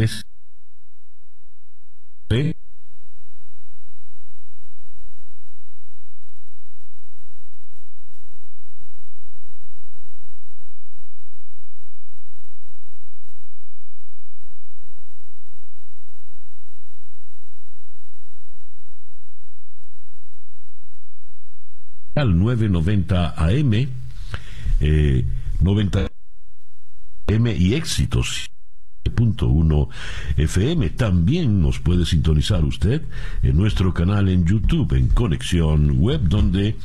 Tres. P. al 990 AM, eh, 90 AM y éxitos. .1 FM. También nos puede sintonizar usted en nuestro canal en YouTube, en Conexión Web, donde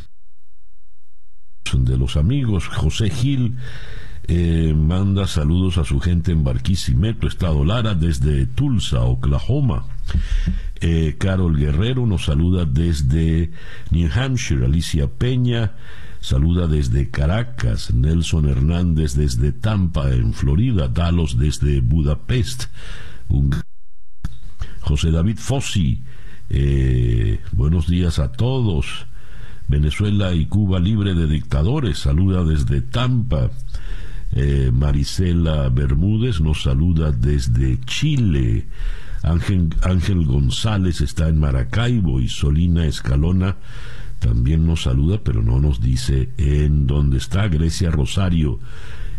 de los amigos José Gil eh, manda saludos a su gente en Barquisimeto, Estado Lara, desde Tulsa, Oklahoma. Eh, Carol Guerrero nos saluda desde New Hampshire, Alicia Peña saluda desde Caracas, Nelson Hernández desde Tampa, en Florida, Dalos desde Budapest, José David Fossi, eh, buenos días a todos. Venezuela y Cuba libre de dictadores, saluda desde Tampa. Eh, Marisela Bermúdez nos saluda desde Chile. Ángel, Ángel González está en Maracaibo y Solina Escalona también nos saluda, pero no nos dice en dónde está Grecia Rosario,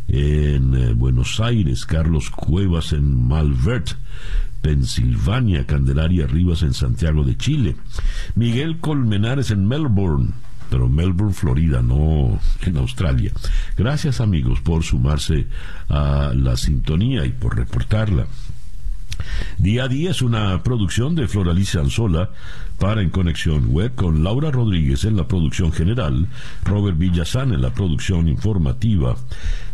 en eh, Buenos Aires, Carlos Cuevas en Malvert, Pensilvania, Candelaria Rivas en Santiago de Chile, Miguel Colmenares en Melbourne, pero Melbourne, Florida, no en Australia. Gracias amigos por sumarse a la sintonía y por reportarla. Día a día es una producción de Floralicia Anzola para En Conexión Web con Laura Rodríguez en la producción general, Robert Villazán en la producción informativa,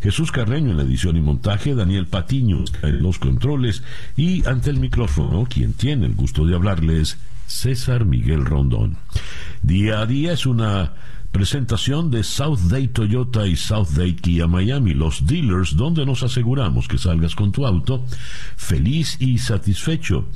Jesús Carreño en la edición y montaje, Daniel Patiño en los controles y ante el micrófono, quien tiene el gusto de hablarles, César Miguel Rondón. Día a día es una presentación de South Day Toyota y South Day Kia Miami, los dealers donde nos aseguramos que salgas con tu auto feliz y satisfecho.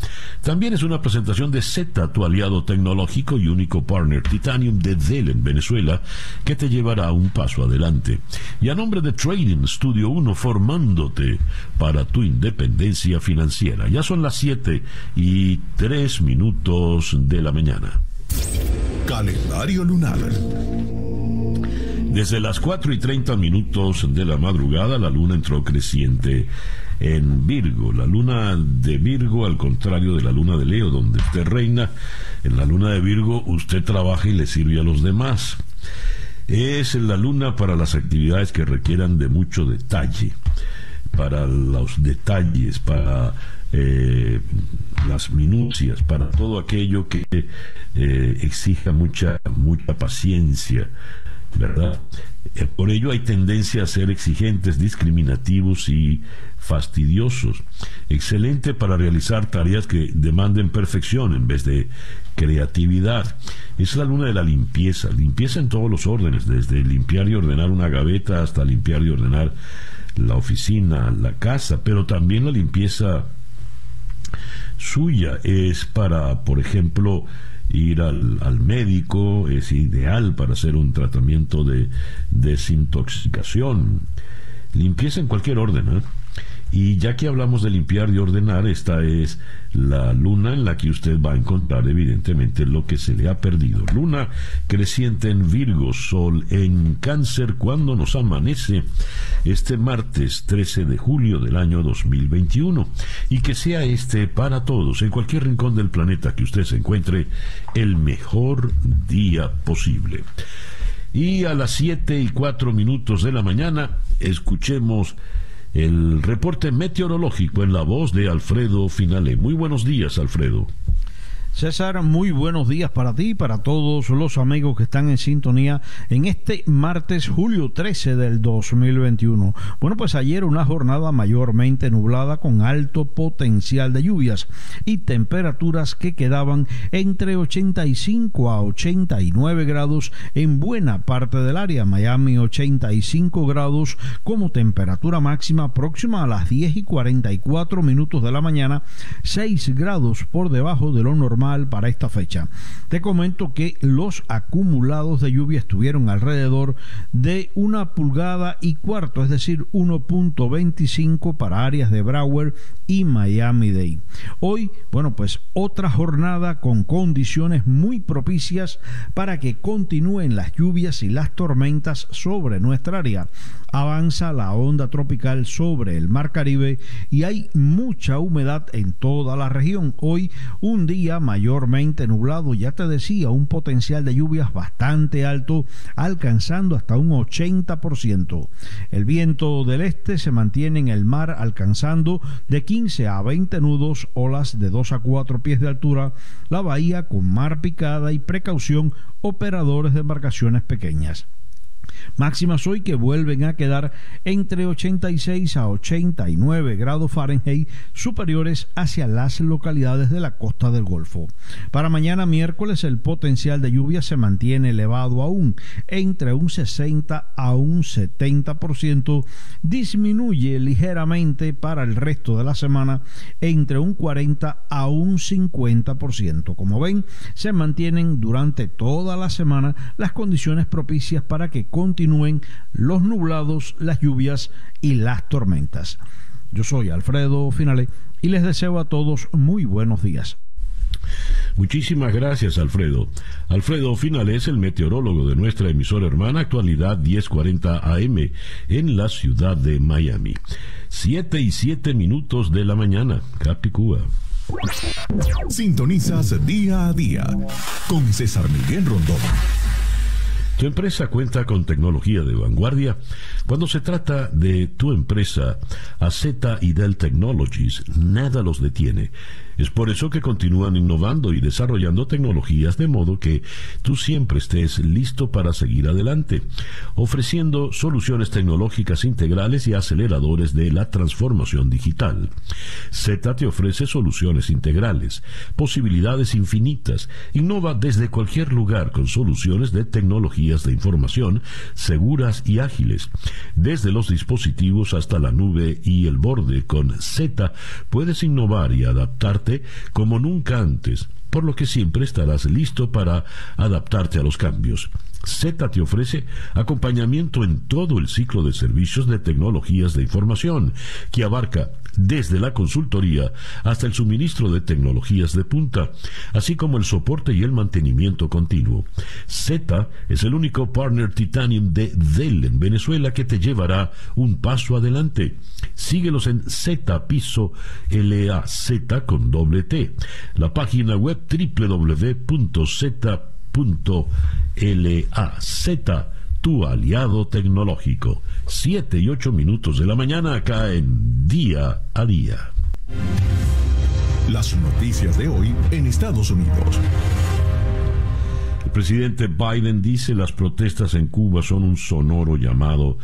También es una presentación de Z, tu aliado tecnológico y único partner Titanium de Dell en Venezuela, que te llevará un paso adelante. Y a nombre de Trading Studio 1, formándote para tu independencia financiera. Ya son las 7 y 3 minutos de la mañana. Calendario lunar. Desde las 4 y 30 minutos de la madrugada, la luna entró creciente en Virgo. La luna de Virgo, al contrario de la luna de Leo, donde usted reina, en la luna de Virgo usted trabaja y le sirve a los demás. Es la luna para las actividades que requieran de mucho detalle, para los detalles, para eh, las minucias, para todo aquello que eh, exija mucha, mucha paciencia, ¿verdad? Eh, por ello hay tendencia a ser exigentes, discriminativos y fastidiosos. Excelente para realizar tareas que demanden perfección en vez de creatividad. Es la luna de la limpieza, limpieza en todos los órdenes, desde limpiar y ordenar una gaveta hasta limpiar y ordenar la oficina, la casa, pero también la limpieza suya es para, por ejemplo, ir al, médico, es ideal para hacer un tratamiento de desintoxicación. Limpieza en cualquier orden. ¿eh? Y ya que hablamos de limpiar y ordenar, esta es la luna en la que usted va a encontrar evidentemente lo que se le ha perdido. Luna creciente en Virgo, Sol en Cáncer cuando nos amanece este martes 13 de julio del año 2021. Y que sea este para todos, en cualquier rincón del planeta que usted se encuentre, el mejor día posible. Y a las 7 y 4 minutos de la mañana, escuchemos el reporte meteorológico en la voz de Alfredo Finale. Muy buenos días, Alfredo. César, muy buenos días para ti y para todos los amigos que están en sintonía en este martes, julio 13 del 2021. Bueno, pues ayer una jornada mayormente nublada con alto potencial de lluvias y temperaturas que quedaban entre 85 a 89 grados en buena parte del área. Miami 85 grados como temperatura máxima próxima a las 10 y 44 minutos de la mañana, 6 grados por debajo de lo normal para esta fecha. Te comento que los acumulados de lluvia estuvieron alrededor de una pulgada y cuarto, es decir, 1.25 para áreas de Broward y Miami-Dade. Hoy, bueno, pues otra jornada con condiciones muy propicias para que continúen las lluvias y las tormentas sobre nuestra área avanza la onda tropical sobre el Mar Caribe y hay mucha humedad en toda la región. Hoy un día mayormente nublado, ya te decía, un potencial de lluvias bastante alto, alcanzando hasta un 80%. El viento del este se mantiene en el mar alcanzando de 15 a 20 nudos, olas de 2 a 4 pies de altura, la bahía con mar picada y precaución operadores de embarcaciones pequeñas. Máximas hoy que vuelven a quedar entre 86 a 89 grados Fahrenheit superiores hacia las localidades de la costa del Golfo. Para mañana miércoles el potencial de lluvia se mantiene elevado aún entre un 60 a un 70%, disminuye ligeramente para el resto de la semana entre un 40 a un 50%. Como ven, se mantienen durante toda la semana las condiciones propicias para que continúen los nublados, las lluvias y las tormentas. Yo soy Alfredo Finale y les deseo a todos muy buenos días. Muchísimas gracias, Alfredo. Alfredo Finale es el meteorólogo de nuestra emisora hermana Actualidad 1040 AM en la ciudad de Miami. Siete y siete minutos de la mañana, Capicúa. Sintonizas día a día con César Miguel Rondón. ¿Tu empresa cuenta con tecnología de vanguardia? Cuando se trata de tu empresa, AZ y Dell Technologies, nada los detiene. Es por eso que continúan innovando y desarrollando tecnologías de modo que tú siempre estés listo para seguir adelante, ofreciendo soluciones tecnológicas integrales y aceleradores de la transformación digital. Z te ofrece soluciones integrales, posibilidades infinitas, innova desde cualquier lugar con soluciones de tecnologías de información seguras y ágiles. Desde los dispositivos hasta la nube y el borde con Z puedes innovar y adaptarte como nunca antes, por lo que siempre estarás listo para adaptarte a los cambios. Z te ofrece acompañamiento en todo el ciclo de servicios de tecnologías de información, que abarca desde la consultoría hasta el suministro de tecnologías de punta, así como el soporte y el mantenimiento continuo. Z es el único partner Titanium de Dell en Venezuela que te llevará un paso adelante. Síguelos en Z Piso LAZ con doble T. La página web www.z.laz tu aliado tecnológico. Siete y ocho minutos de la mañana acá en Día a Día. Las noticias de hoy en Estados Unidos. Presidente Biden dice las protestas en Cuba son un sonoro llamado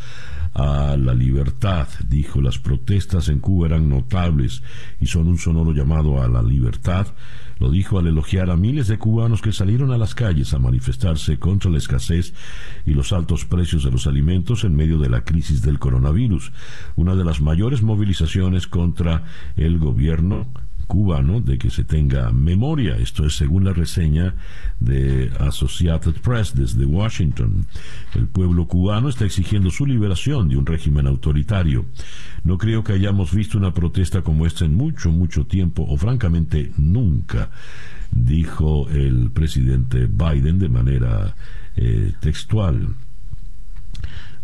a la libertad. Dijo, las protestas en Cuba eran notables y son un sonoro llamado a la libertad. Lo dijo al elogiar a miles de cubanos que salieron a las calles a manifestarse contra la escasez y los altos precios de los alimentos en medio de la crisis del coronavirus, una de las mayores movilizaciones contra el gobierno cubano de que se tenga memoria. Esto es según la reseña de Associated Press desde Washington. El pueblo cubano está exigiendo su liberación de un régimen autoritario. No creo que hayamos visto una protesta como esta en mucho, mucho tiempo, o francamente nunca, dijo el presidente Biden de manera eh, textual.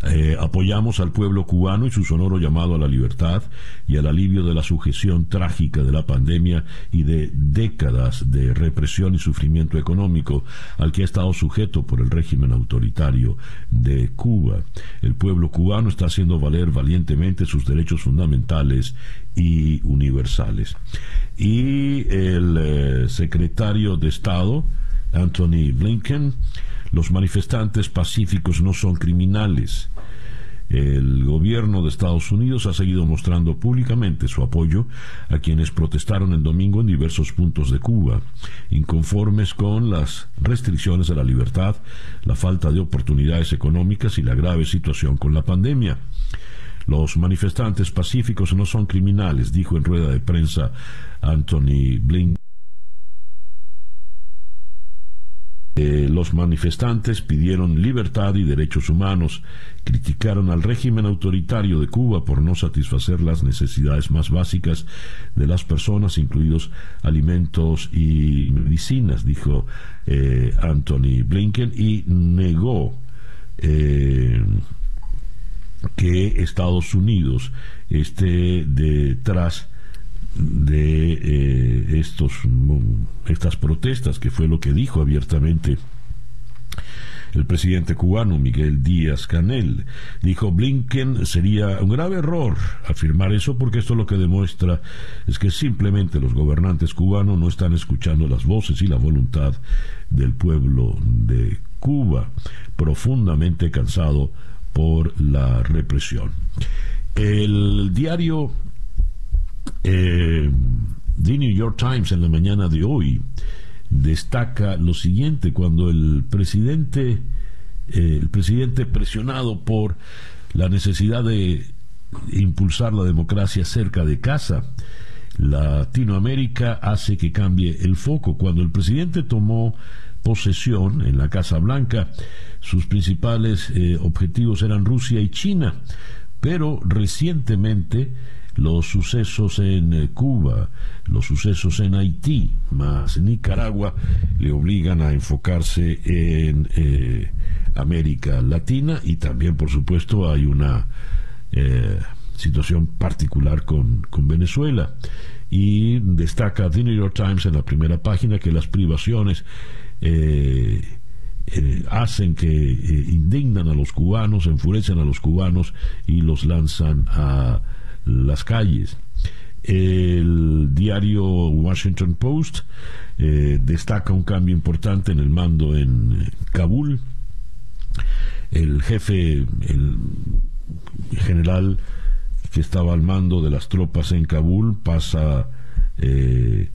Eh, apoyamos al pueblo cubano y su sonoro llamado a la libertad y al alivio de la sujeción trágica de la pandemia y de décadas de represión y sufrimiento económico al que ha estado sujeto por el régimen autoritario de Cuba. El pueblo cubano está haciendo valer valientemente sus derechos fundamentales y universales. Y el eh, secretario de Estado, Anthony Blinken, los manifestantes pacíficos no son criminales. El gobierno de Estados Unidos ha seguido mostrando públicamente su apoyo a quienes protestaron el domingo en diversos puntos de Cuba, inconformes con las restricciones a la libertad, la falta de oportunidades económicas y la grave situación con la pandemia. Los manifestantes pacíficos no son criminales, dijo en rueda de prensa Anthony Blinken. Eh, los manifestantes pidieron libertad y derechos humanos, criticaron al régimen autoritario de Cuba por no satisfacer las necesidades más básicas de las personas, incluidos alimentos y medicinas, dijo eh, Anthony Blinken, y negó eh, que Estados Unidos esté detrás de eh, estos, estas protestas, que fue lo que dijo abiertamente el presidente cubano Miguel Díaz Canel. Dijo Blinken sería un grave error afirmar eso porque esto lo que demuestra es que simplemente los gobernantes cubanos no están escuchando las voces y la voluntad del pueblo de Cuba, profundamente cansado por la represión. El diario eh, The New York Times en la mañana de hoy destaca lo siguiente cuando el presidente eh, el presidente presionado por la necesidad de impulsar la democracia cerca de casa Latinoamérica hace que cambie el foco. Cuando el presidente tomó posesión en la Casa Blanca sus principales eh, objetivos eran Rusia y China pero recientemente los sucesos en eh, Cuba, los sucesos en Haití, más Nicaragua, le obligan a enfocarse en eh, América Latina y también, por supuesto, hay una eh, situación particular con, Venezuela. Y destaca The New York Times en la primera página que las privaciones hacen que indignan a los cubanos, enfurecen a los cubanos y los lanzan a las calles. El diario Washington Post eh, destaca un cambio importante en el mando en eh, Kabul. El jefe, el general que estaba al mando de las tropas en Kabul pasa eh,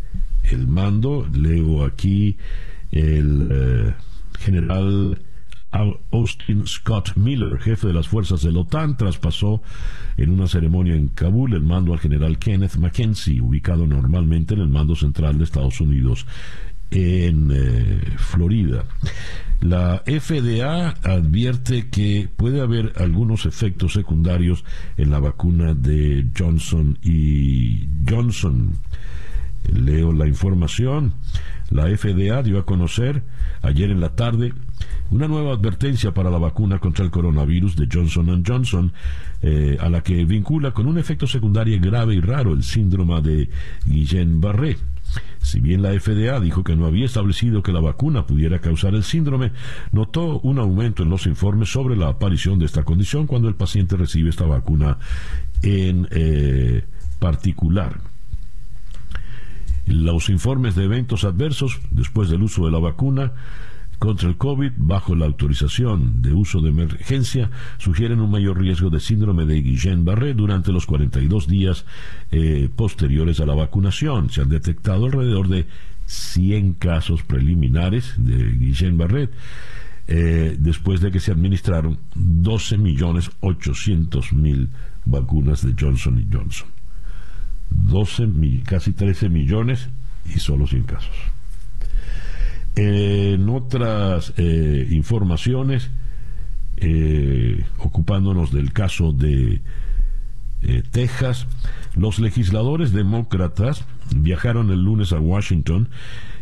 el mando. Leo aquí el general Austin Scott Miller, jefe de las fuerzas de la OTAN, traspasó en una ceremonia en Kabul el mando al general Kenneth Mackenzie, ubicado normalmente en el mando central de Estados Unidos en eh, Florida. La FDA advierte que puede haber algunos efectos secundarios en la vacuna de Johnson y Johnson. Leo la información. La FDA dio a conocer ayer en la tarde una nueva advertencia para la vacuna contra el coronavirus de Johnson Johnson, eh, a la que vincula con un efecto secundario grave y raro el síndrome de Guillain-Barré. Si bien la FDA dijo que no había establecido que la vacuna pudiera causar el síndrome, notó un aumento en los informes sobre la aparición de esta condición cuando el paciente recibe esta vacuna en eh, particular. Los informes de eventos adversos después del uso de la vacuna contra el COVID bajo la autorización de uso de emergencia sugieren un mayor riesgo de síndrome de Guillain-Barré durante los 42 días eh, posteriores a la vacunación. Se han detectado alrededor de 100 casos preliminares de Guillain-Barré eh, después de que se administraron 12.800.000 vacunas de Johnson Johnson. 12, casi 13 millones y solo 100 casos. En otras eh, informaciones, eh, ocupándonos del caso de eh, Texas, los legisladores demócratas viajaron el lunes a Washington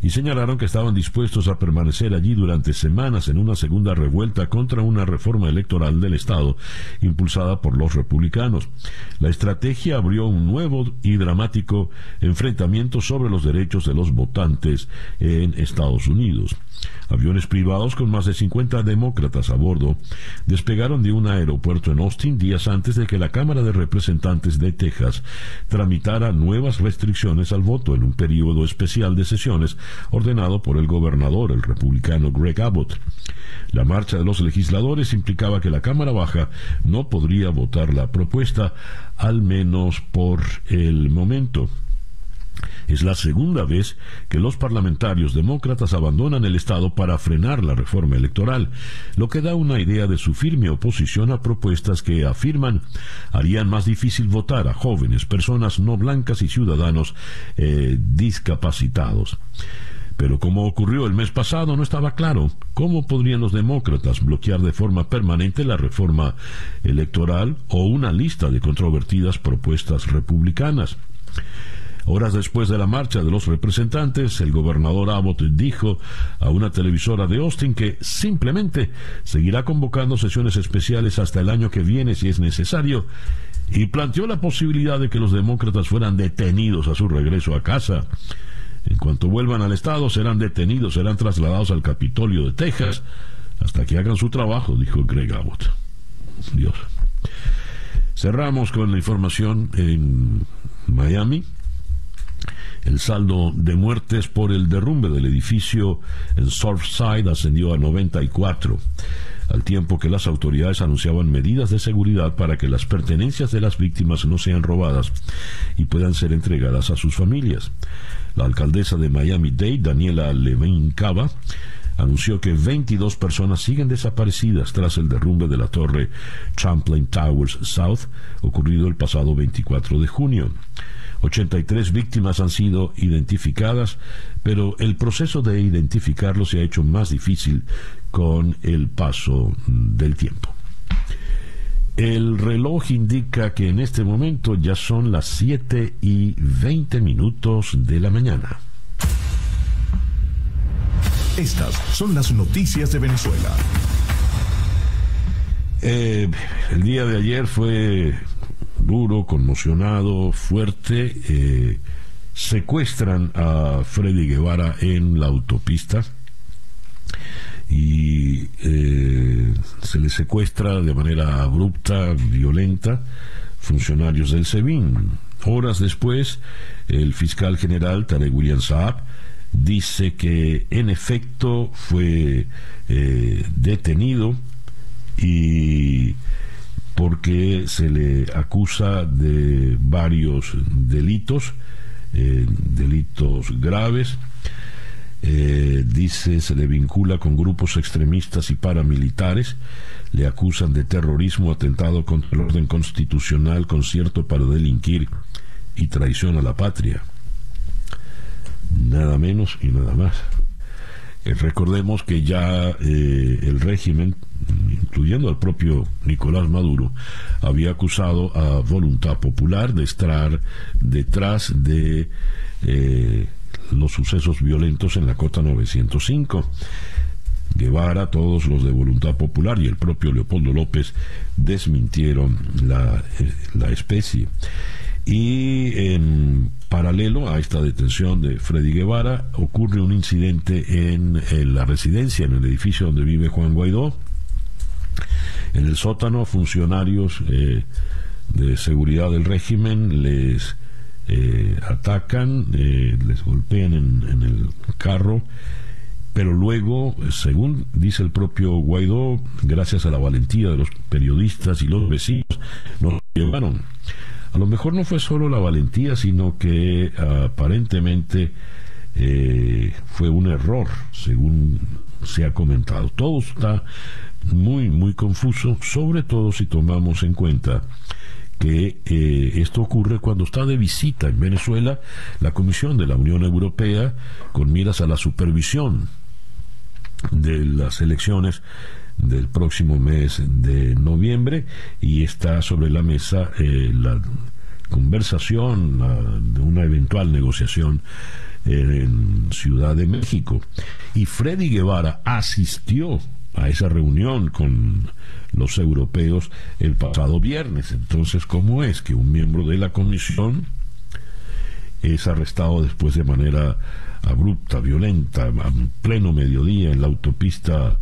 y señalaron que estaban dispuestos a permanecer allí durante semanas en una segunda revuelta contra una reforma electoral del Estado impulsada por los republicanos. La estrategia abrió un nuevo y dramático enfrentamiento sobre los derechos de los votantes en Estados Unidos. Aviones privados con más de 50 demócratas a bordo despegaron de un aeropuerto en Austin días antes de que la Cámara de Representantes de Texas tramitara nuevas restricciones al voto en un periodo especial de sesiones ordenado por el gobernador, el republicano Greg Abbott. La marcha de los legisladores implicaba que la Cámara Baja no podría votar la propuesta, al menos por el momento. Es la segunda vez que los parlamentarios demócratas abandonan el Estado para frenar la reforma electoral, lo que da una idea de su firme oposición a propuestas que afirman harían más difícil votar a jóvenes, personas no blancas y ciudadanos eh, discapacitados. Pero como ocurrió el mes pasado, no estaba claro cómo podrían los demócratas bloquear de forma permanente la reforma electoral o una lista de controvertidas propuestas republicanas. Horas después de la marcha de los representantes, el gobernador Abbott dijo a una televisora de Austin que simplemente seguirá convocando sesiones especiales hasta el año que viene si es necesario y planteó la posibilidad de que los demócratas fueran detenidos a su regreso a casa. En cuanto vuelvan al Estado, serán detenidos, serán trasladados al Capitolio de Texas hasta que hagan su trabajo, dijo Greg Abbott. Dios. Cerramos con la información en Miami. El saldo de muertes por el derrumbe del edificio en Surfside ascendió a 94, al tiempo que las autoridades anunciaban medidas de seguridad para que las pertenencias de las víctimas no sean robadas y puedan ser entregadas a sus familias. La alcaldesa de Miami-Dade, Daniela Levine Cava, anunció que 22 personas siguen desaparecidas tras el derrumbe de la torre Champlain Towers South ocurrido el pasado 24 de junio. 83 víctimas han sido identificadas, pero el proceso de identificarlos se ha hecho más difícil con el paso del tiempo. El reloj indica que en este momento ya son las 7 y 20 minutos de la mañana. Estas son las noticias de Venezuela. Eh, el día de ayer fue duro, conmocionado, fuerte. Eh, secuestran a Freddy Guevara en la autopista y eh, se le secuestra de manera abrupta, violenta, funcionarios del SEBIN. Horas después, el fiscal general Tarek William Saab dice que en efecto fue eh, detenido y porque se le acusa de varios delitos, eh, delitos graves. Eh, dice se le vincula con grupos extremistas y paramilitares, le acusan de terrorismo, atentado contra el orden constitucional, concierto para delinquir y traición a la patria. Nada menos y nada más. Eh, recordemos que ya el régimen incluyendo al propio Nicolás Maduro, había acusado a Voluntad Popular de estar detrás de eh, los sucesos violentos en la Cota 905. Guevara, todos los de Voluntad Popular y el propio Leopoldo López desmintieron la, eh, la especie. Y en paralelo a esta detención de Freddy Guevara ocurre un incidente en, en la residencia, en el edificio donde vive Juan Guaidó, en el sótano, funcionarios eh, de seguridad del régimen les eh, atacan, eh, les golpean en, el carro, pero luego, según dice el propio Guaidó, gracias a la valentía de los periodistas y los vecinos, nos llevaron. A lo mejor no fue solo la valentía, sino que aparentemente fue un error, según se ha comentado. Todo está muy, muy confuso, sobre todo si tomamos en cuenta que eh, esto ocurre cuando está de visita en Venezuela la Comisión de la Unión Europea con miras a la supervisión de las elecciones del próximo mes de noviembre y está sobre la mesa eh, la conversación, de una eventual negociación en Ciudad de México. Y Freddy Guevara asistió a esa reunión con los europeos el pasado viernes. Entonces, ¿cómo es que un miembro de la comisión es arrestado después de manera abrupta, violenta, a pleno mediodía en la autopista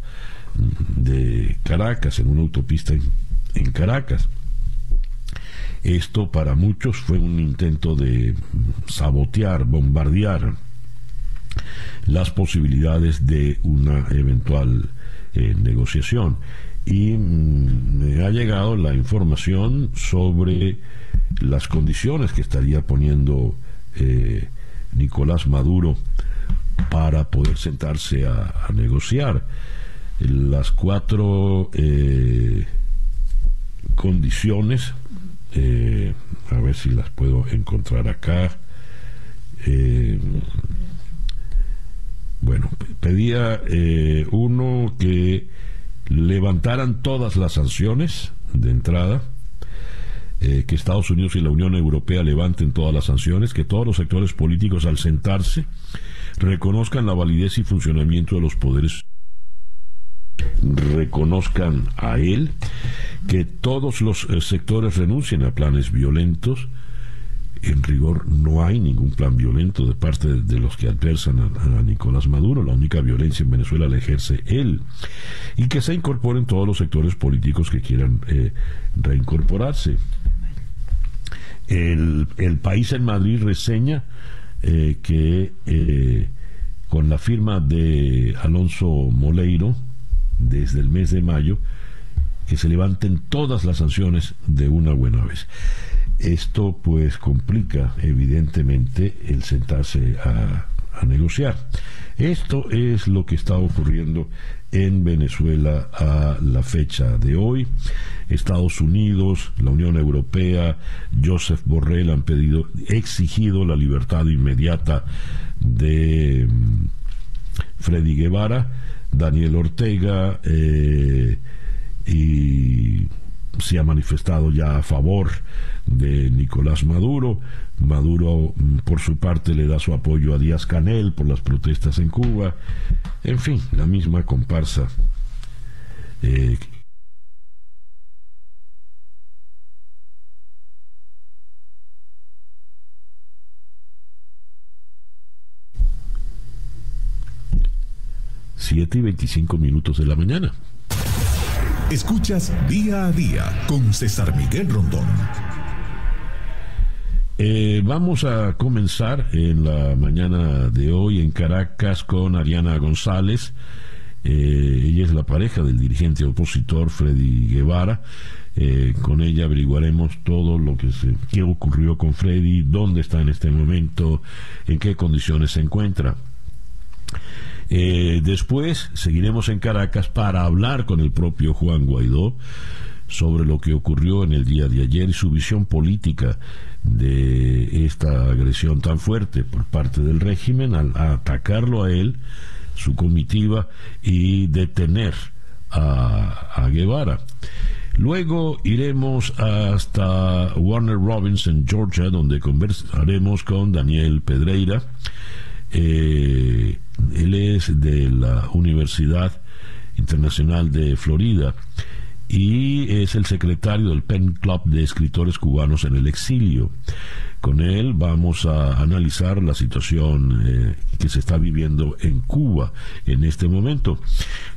de Caracas, en una autopista en, Caracas? Esto para muchos fue un intento de sabotear, bombardear las posibilidades de una eventual eh, negociación. Y mm, me ha llegado la información sobre las condiciones que estaría poniendo eh, Nicolás Maduro para poder sentarse a, negociar. Las cuatro eh, condiciones, a ver si las puedo encontrar acá. Bueno, pedía eh, uno que levantaran todas las sanciones de entrada, eh, que Estados Unidos y la Unión Europea levanten todas las sanciones, que todos los sectores políticos al sentarse reconozcan la validez y funcionamiento de los poderes reconozcan a él, que todos los eh, sectores renuncien a planes violentos, en rigor no hay ningún plan violento de parte de los que adversan a, Nicolás Maduro. La única violencia en Venezuela la ejerce él. Y que se incorporen todos los sectores políticos que quieran eh, reincorporarse. El, país en Madrid reseña eh, que eh, con la firma de Alonso Moleiro, desde el mes de mayo, que se levanten todas las sanciones de una buena vez. Esto pues complica evidentemente el sentarse a, negociar. Esto es lo que está ocurriendo en Venezuela a la fecha de hoy. Estados Unidos, la Unión Europea, Joseph Borrell han pedido, exigido la libertad inmediata de mm, Freddy Guevara, Daniel Ortega eh, y se ha manifestado ya a favor de Nicolás Maduro. Maduro, mm, por su parte, le da su apoyo a Díaz Canel por las protestas en Cuba. En fin, la misma comparsa. Eh, siete y veinticinco minutos de la mañana. Escuchas día a día con César Miguel Rondón. Eh, vamos a comenzar en la mañana de hoy en Caracas con Ariana González. Eh, ella es la pareja del dirigente opositor Freddy Guevara. Eh, con ella averiguaremos todo lo que, se, qué ocurrió con Freddy, dónde está en este momento, en qué condiciones se encuentra. Eh, después seguiremos en Caracas para hablar con el propio Juan Guaidó sobre lo que ocurrió en el día de ayer y su visión política de esta agresión tan fuerte por parte del régimen al atacarlo a él, su comitiva y detener a, Guevara. Luego iremos hasta Warner Robinson, Georgia, donde conversaremos con Daniel Pedreira. Eh, él es de la Universidad Internacional de Florida y es el secretario del Pen Club de Escritores Cubanos en el Exilio. Con él vamos a analizar la situación eh, que se está viviendo en Cuba en este momento.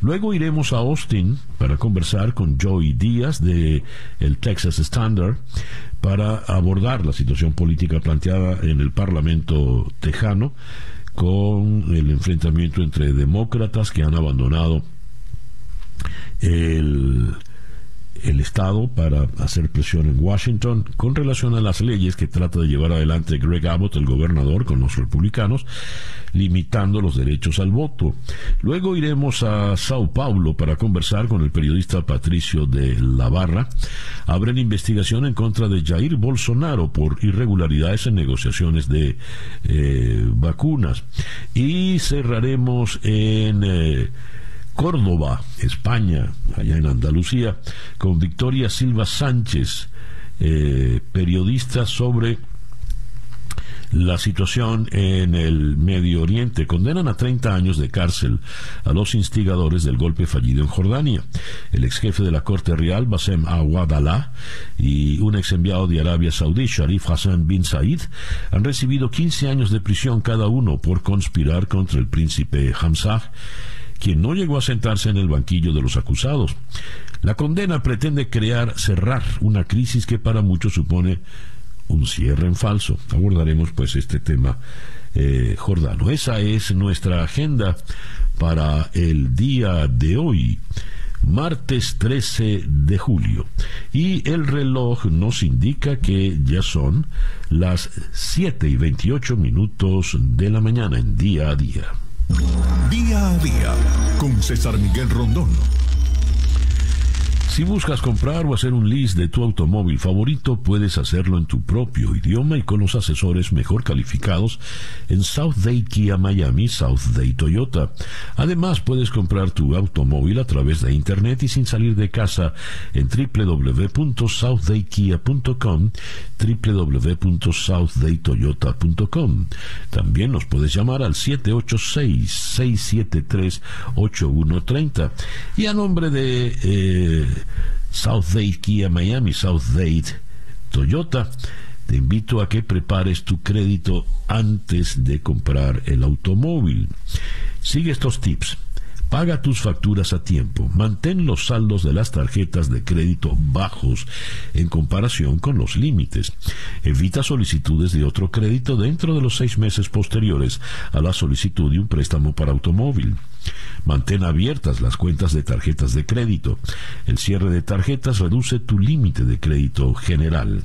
Luego iremos a Austin para conversar con Joey Díaz de el Texas Standard para abordar la situación política planteada en el Parlamento tejano con el enfrentamiento entre demócratas que han abandonado el, Estado para hacer presión en Washington con relación a las leyes que trata de llevar adelante Greg Abbott, el gobernador, con los republicanos, limitando los derechos al voto. Luego iremos a Sao Paulo para conversar con el periodista Patricio de la Barra. Abren investigación en contra de Jair Bolsonaro por irregularidades en negociaciones de eh, vacunas. Y cerraremos en... Eh, Córdoba, España, allá en Andalucía, con Victoria Silva Sánchez, eh, periodista sobre la situación en el Medio Oriente. Condenan a 30 años de cárcel a los instigadores del golpe fallido en Jordania. El ex jefe de la Corte Real, Bassem Awadallah, y un ex enviado de Arabia Saudí, Sharif Hassan bin Said, han recibido 15 años de prisión cada uno por conspirar contra el príncipe Hamzah quien no llegó a sentarse en el banquillo de los acusados. La condena pretende crear, cerrar una crisis que para muchos supone un cierre en falso. Abordaremos pues este tema eh, jordano. Esa es nuestra agenda para el día de hoy martes 13 de julio. Y el reloj nos indica que ya son las 7 y 28 minutos de la mañana en día a día. Día a día con César Miguel Rondón. Si buscas comprar o hacer un lease de tu automóvil favorito, puedes hacerlo en tu propio idioma y con los asesores mejor calificados en South Day Kia Miami, South Day Toyota. Además, puedes comprar tu automóvil a través de internet y sin salir de casa en www.southdaykia.com, www.southdaytoyota.com. También nos puedes llamar al 786-673-8130. Y a nombre de... Eh, South Date Kia Miami, South Date Toyota. Te invito a que prepares tu crédito antes de comprar el automóvil. Sigue estos tips. Paga tus facturas a tiempo. Mantén los saldos de las tarjetas de crédito bajos en comparación con los límites. Evita solicitudes de otro crédito dentro de los seis meses posteriores a la solicitud de un préstamo para automóvil. Mantén abiertas las cuentas de tarjetas de crédito. El cierre de tarjetas reduce tu límite de crédito general.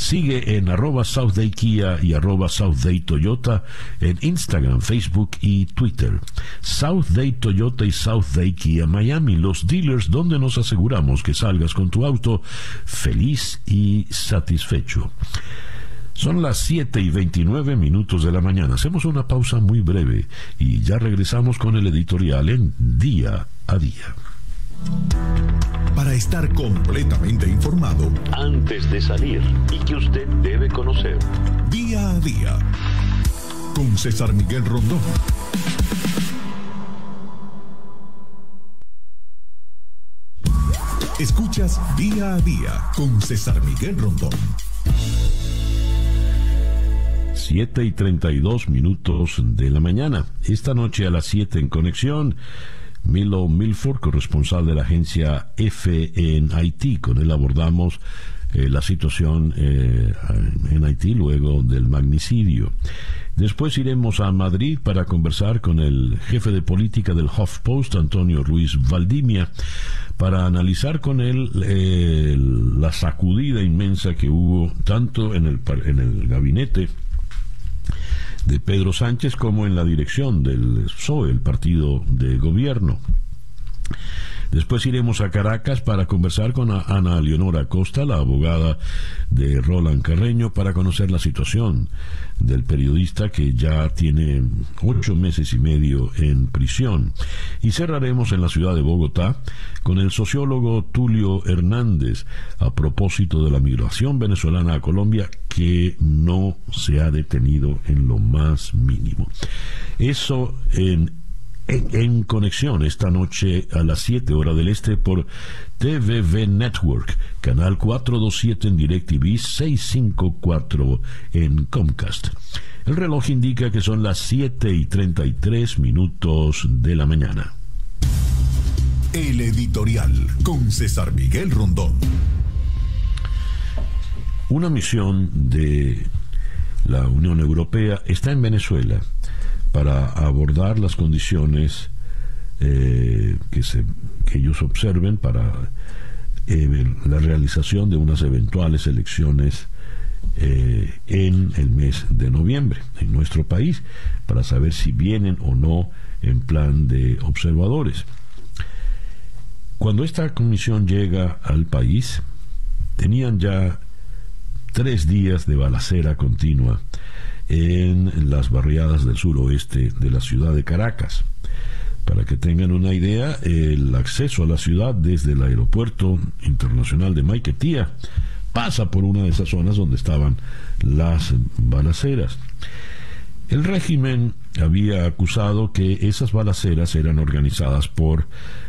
Sigue en arroba Day Kia y arroba Day Toyota en Instagram, Facebook y Twitter. South Day Toyota y South Day Kia Miami, los dealers donde nos aseguramos que salgas con tu auto feliz y satisfecho. Son las 7 y 29 minutos de la mañana. Hacemos una pausa muy breve y ya regresamos con el editorial en Día a Día. Para estar completamente informado antes de salir y que usted debe conocer. Día a día. Con César Miguel Rondón. Escuchas día a día con César Miguel Rondón. 7 y 32 minutos de la mañana. Esta noche a las 7 en conexión Milo Milford, corresponsal de la agencia F en Haití. Con él abordamos eh, la situación eh, en Haití luego del magnicidio. Después iremos a Madrid para conversar con el jefe de política del HuffPost, Antonio Ruiz Valdimia, para analizar con él eh, la sacudida inmensa que hubo tanto en el, en el gabinete de Pedro Sánchez como en la dirección del PSOE, el partido de gobierno. Después iremos a Caracas para conversar con Ana Leonora Costa, la abogada de Roland Carreño, para conocer la situación del periodista que ya tiene ocho meses y medio en prisión. Y cerraremos en la ciudad de Bogotá con el sociólogo Tulio Hernández a propósito de la migración venezolana a Colombia que no se ha detenido en lo más mínimo. Eso en en, conexión esta noche a las 7 horas del este por TVV Network, canal 427 en DirecTV, 654 en Comcast. El reloj indica que son las 7 y 33 minutos de la mañana. El editorial con César Miguel Rondón. Una misión de la Unión Europea está en Venezuela para abordar las condiciones eh, que, ellos observen para eh, la realización de unas eventuales elecciones eh, en el mes de noviembre en nuestro país para saber si vienen o no en plan de observadores. Cuando esta comisión llega al país, tenían ya tres días de balacera continua en las barriadas del suroeste de la ciudad de Caracas. Para que tengan una idea, el acceso a la ciudad desde el aeropuerto internacional de Maiquetía pasa por una de esas zonas donde estaban las balaceras. El régimen había acusado que esas balaceras eran organizadas por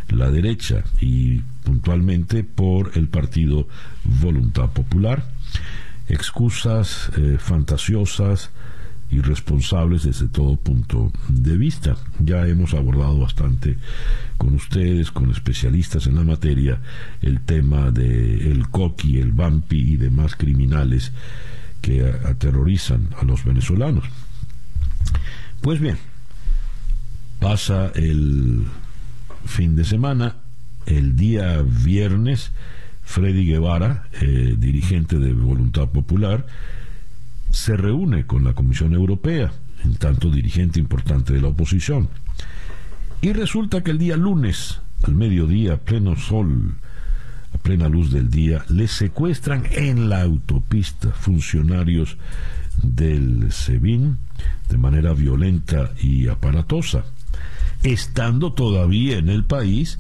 la derecha y puntualmente por el partido Voluntad Popular. Excusas eh, fantasiosas, irresponsables desde todo punto de vista. Ya hemos abordado bastante con ustedes, con especialistas en la materia, el tema del el coqui, el vampi y demás criminales que aterrorizan a los venezolanos. Pues bien, pasa el fin de semana, el día viernes, Freddy Guevara, eh, dirigente de Voluntad Popular, se reúne con la Comisión Europea, en tanto dirigente importante de la oposición. Y resulta que el día lunes, al mediodía, pleno sol, a plena luz del día, le secuestran en la autopista funcionarios del SEBIN de manera violenta y aparatosa, estando todavía en el país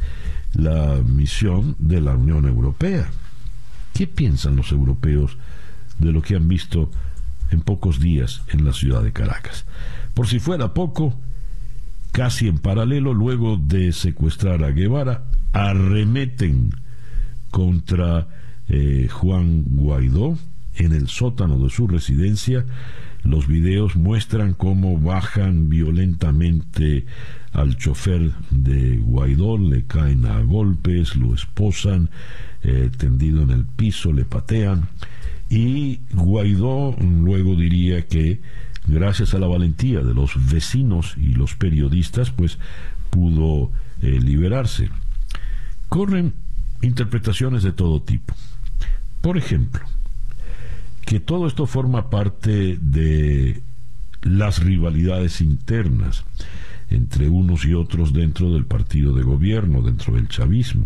la misión de la Unión Europea. ¿Qué piensan los europeos de lo que han visto en pocos días en la ciudad de Caracas? Por si fuera poco, casi en paralelo, luego de secuestrar a Guevara, arremeten contra eh, Juan Guaidó, en el sótano de su residencia. Los videos muestran cómo bajan violentamente al chofer de Guaidó, le caen a golpes, lo esposan, eh, tendido en el piso, le patean. Y Guaidó luego diría que gracias a la valentía de los vecinos y los periodistas, pues pudo eh, liberarse. Corren interpretaciones de todo tipo. Por ejemplo, que todo esto forma parte de las rivalidades internas entre unos y otros dentro del partido de gobierno, dentro del chavismo.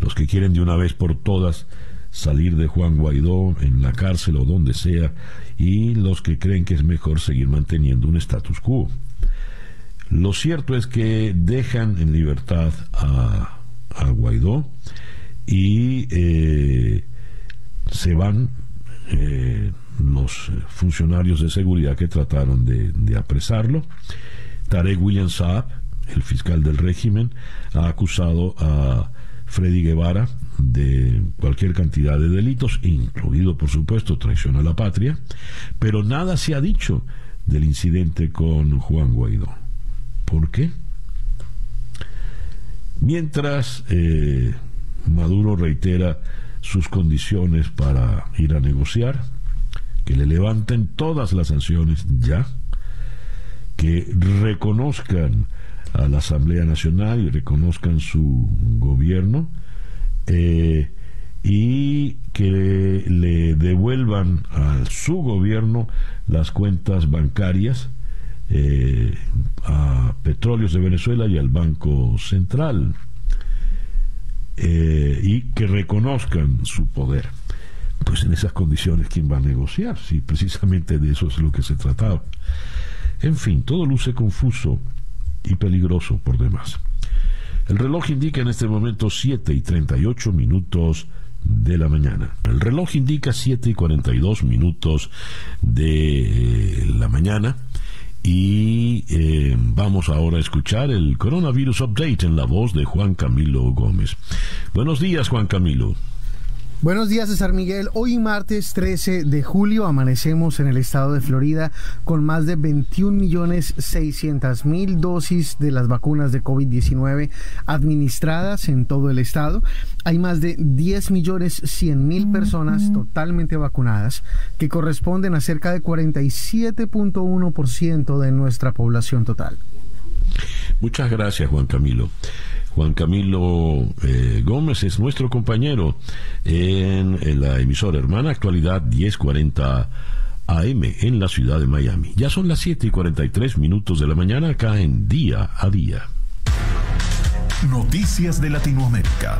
Los que quieren de una vez por todas salir de Juan Guaidó en la cárcel o donde sea, y los que creen que es mejor seguir manteniendo un status quo. Lo cierto es que dejan en libertad a, Guaidó y eh, se van eh, los funcionarios de seguridad que trataron de, apresarlo. Tarek William Saab, el fiscal del régimen, ha acusado a Freddy Guevara de cualquier cantidad de delitos, incluido por supuesto traición a la patria, pero nada se ha dicho del incidente con Juan Guaidó. ¿Por qué? Mientras eh, Maduro reitera sus condiciones para ir a negociar, que le levanten todas las sanciones ya, que reconozcan a la Asamblea Nacional y reconozcan su gobierno eh, y que le devuelvan a su gobierno las cuentas bancarias eh, a Petróleos de Venezuela y al Banco Central. Eh, y que reconozcan su poder. Pues en esas condiciones, ¿quién va a negociar? Si precisamente de eso es lo que se trataba. En fin, todo luce confuso y peligroso por demás. El reloj indica en este momento 7 y 38 minutos de la mañana. El reloj indica 7 y 42 minutos de eh, la mañana. Y eh, vamos ahora a escuchar el Coronavirus Update en la voz de Juan Camilo Gómez. Buenos días, Juan Camilo. Buenos días, César Miguel. Hoy martes 13 de julio amanecemos en el estado de Florida con más de 21 millones 600 mil dosis de las vacunas de COVID-19 administradas en todo el estado. Hay más de 10 millones 100 mil personas totalmente vacunadas, que corresponden a cerca de 47.1% de nuestra población total. Muchas gracias, Juan Camilo. Juan Camilo eh, Gómez es nuestro compañero en, la emisora hermana Actualidad 1040 AM en la ciudad de Miami. Ya son las 7 y 43 minutos de la mañana acá en Día a Día. Noticias de Latinoamérica.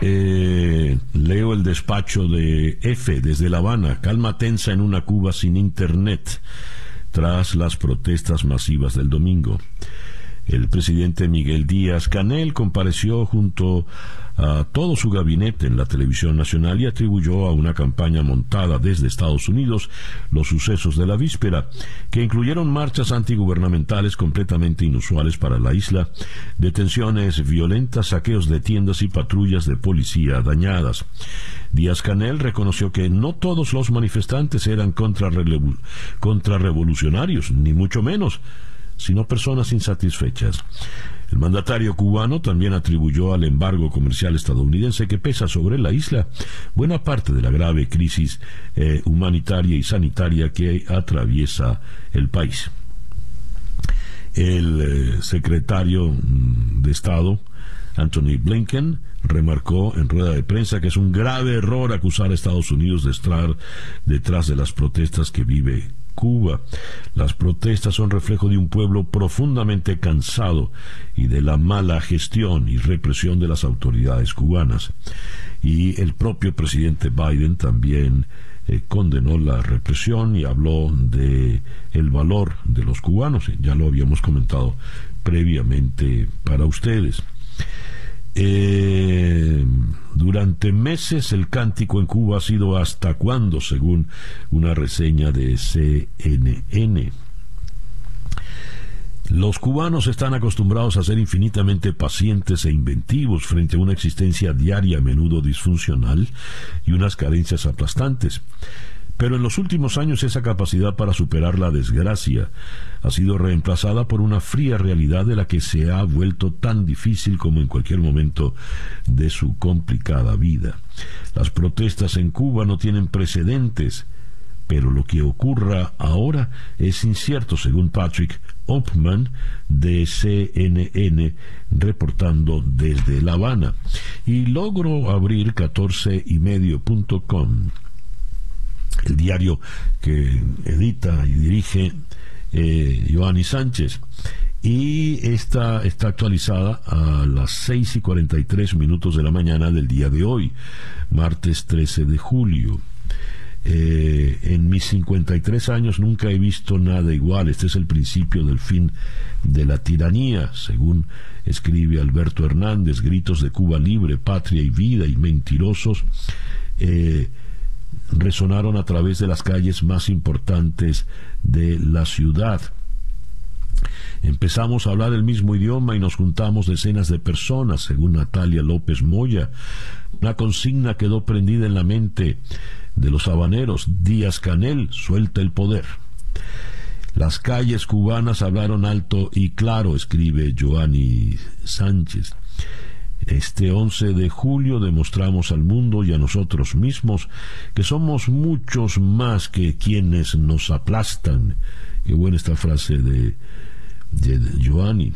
Eh, leo el despacho de F desde La Habana. Calma tensa en una Cuba sin internet tras las protestas masivas del domingo. El presidente Miguel Díaz Canel compareció junto a todo su gabinete en la televisión nacional y atribuyó a una campaña montada desde Estados Unidos los sucesos de la víspera, que incluyeron marchas antigubernamentales completamente inusuales para la isla, detenciones violentas, saqueos de tiendas y patrullas de policía dañadas. Díaz Canel reconoció que no todos los manifestantes eran contrarrevolucionarios, ni mucho menos, sino personas insatisfechas. El mandatario cubano también atribuyó al embargo comercial estadounidense que pesa sobre la isla buena parte de la grave crisis eh, humanitaria y sanitaria que atraviesa el país. El eh, secretario mm, de Estado, Anthony Blinken, remarcó en rueda de prensa que es un grave error acusar a Estados Unidos de estar detrás de las protestas que vive Cuba. Las protestas son reflejo de un pueblo profundamente cansado y de la mala gestión y represión de las autoridades cubanas. Y el propio presidente Biden también eh, condenó la represión y habló de el valor de los cubanos. Ya lo habíamos comentado previamente para ustedes. Eh, durante meses el cántico en Cuba ha sido hasta cuándo, según una reseña de CNN. Los cubanos están acostumbrados a ser infinitamente pacientes e inventivos frente a una existencia diaria a menudo disfuncional y unas carencias aplastantes. Pero en los últimos años esa capacidad para superar la desgracia ha sido reemplazada por una fría realidad de la que se ha vuelto tan difícil como en cualquier momento de su complicada vida. Las protestas en Cuba no tienen precedentes, pero lo que ocurra ahora es incierto, según Patrick Opman de CNN reportando desde La Habana. Y logro abrir 14ymedio.com el diario que edita y dirige eh, Sánchez. Y esta está actualizada a las 6 y 43 minutos de la mañana del día de hoy, martes 13 de julio. Eh, en mis 53 años nunca he visto nada igual. Este es el principio del fin de la tiranía, según escribe Alberto Hernández. Gritos de Cuba libre, patria y vida y mentirosos. Eh, resonaron a través de las calles más importantes de la ciudad. Empezamos a hablar el mismo idioma y nos juntamos decenas de personas, según Natalia López Moya. Una consigna quedó prendida en la mente de los habaneros. Díaz Canel suelta el poder. Las calles cubanas hablaron alto y claro, escribe Joanny Sánchez. Este 11 de julio demostramos al mundo y a nosotros mismos que somos muchos más que quienes nos aplastan. Qué buena esta frase de, de, Giovanni.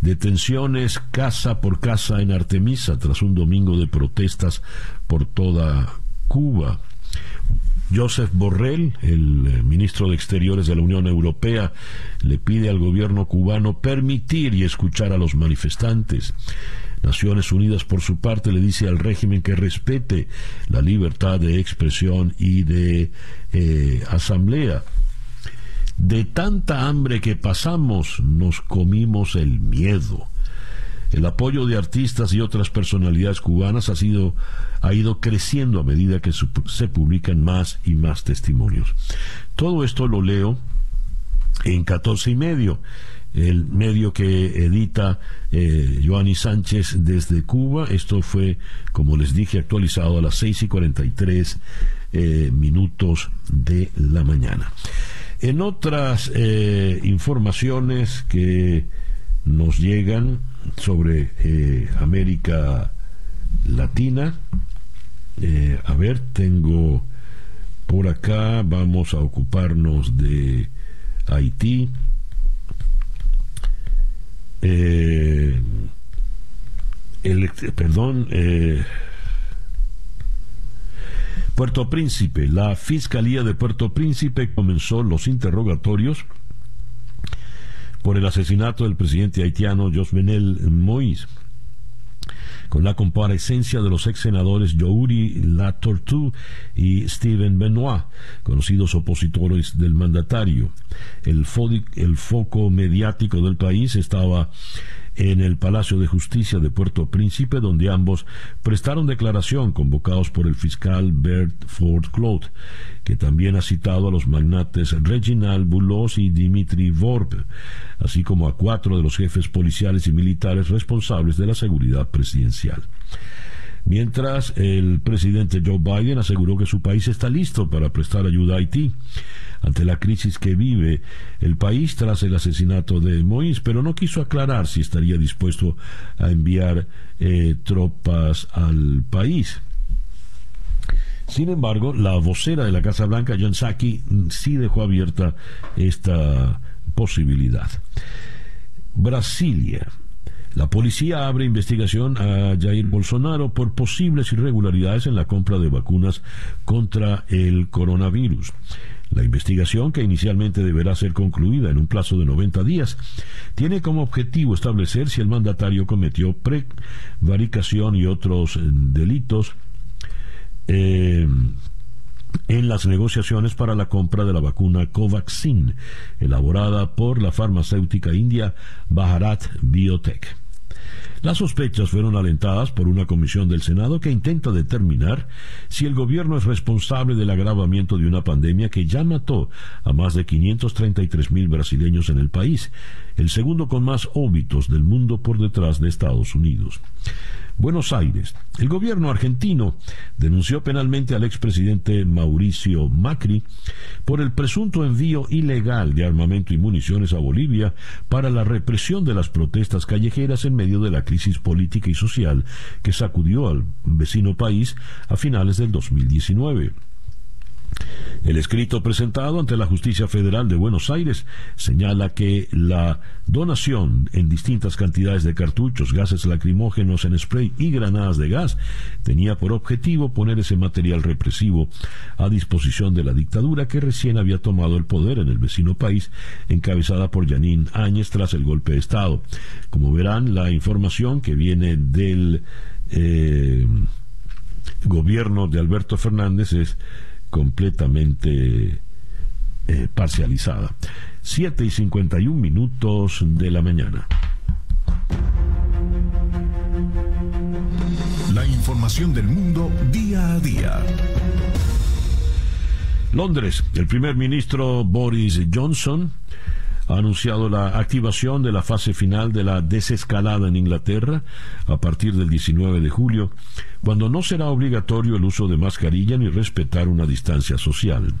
Detenciones casa por casa en Artemisa tras un domingo de protestas por toda Cuba. Joseph Borrell, el eh, ministro de Exteriores de la Unión Europea, le pide al gobierno cubano permitir y escuchar a los manifestantes. Naciones Unidas, por su parte, le dice al régimen que respete la libertad de expresión y de eh, asamblea. De tanta hambre que pasamos, nos comimos el miedo. El apoyo de artistas y otras personalidades cubanas ha, sido, ha ido creciendo a medida que se publican más y más testimonios. Todo esto lo leo en 14 y medio el medio que edita eh, Joanny Sánchez desde Cuba. Esto fue, como les dije, actualizado a las 6 y 43 eh, minutos de la mañana. En otras eh, informaciones que nos llegan sobre eh, América Latina, a ver, tengo por acá, vamos a ocuparnos de Haití. Eh, el, perdón, eh, Puerto Príncipe, la Fiscalía de Puerto Príncipe comenzó los interrogatorios por el asesinato del presidente haitiano Josvenel Moïse. Con la comparecencia de los ex senadores Youri Latortu y Stephen Benoit, conocidos opositores del mandatario. El, el foco mediático del país estaba en el Palacio de Justicia de Puerto Príncipe, donde ambos prestaron declaración convocados por el fiscal Bert Ford Claude, que también ha citado a los magnates Reginald Boulos y Dimitri Vorp, así como a cuatro de los jefes policiales y militares responsables de la seguridad presidencial. Mientras el presidente Joe Biden aseguró que su país está listo para prestar ayuda a Haití ante la crisis que vive el país tras el asesinato de Moïse, pero no quiso aclarar si estaría dispuesto a enviar eh, tropas al país. Sin embargo, la vocera de la Casa Blanca, John Psaki, sí dejó abierta esta posibilidad. Brasilia. La policía abre investigación a Jair Bolsonaro por posibles irregularidades en la compra de vacunas contra el coronavirus. La investigación, que inicialmente deberá ser concluida en un plazo de 90 días, tiene como objetivo establecer si el mandatario cometió prevaricación y otros eh, delitos eh, en las negociaciones para la compra de la vacuna Covaxin, elaborada por la farmacéutica india Bharat Biotech. Las sospechas fueron alentadas por una comisión del Senado que intenta determinar si el gobierno es responsable del agravamiento de una pandemia que ya mató a más de 533 mil brasileños en el país, el segundo con más óbitos del mundo por detrás de Estados Unidos. Buenos Aires. El gobierno argentino denunció penalmente al expresidente Mauricio Macri por el presunto envío ilegal de armamento y municiones a Bolivia para la represión de las protestas callejeras en medio de la crisis política y social que sacudió al vecino país a finales del 2019. El escrito presentado ante la Justicia Federal de Buenos Aires señala que la donación en distintas cantidades de cartuchos, gases lacrimógenos en spray y granadas de gas tenía por objetivo poner ese material represivo a disposición de la dictadura que recién había tomado el poder en el vecino país, encabezada por Yanín Áñez tras el golpe de Estado. Como verán, la información que viene del eh, gobierno de Alberto Fernández es completamente eh, parcializada. 7 y 51 minutos de la mañana. La información del mundo día a día. Londres, el primer ministro Boris Johnson ha anunciado la activación de la fase final de la desescalada en Inglaterra a partir del 19 de julio, cuando no será obligatorio el uso de mascarilla ni respetar una distancia social.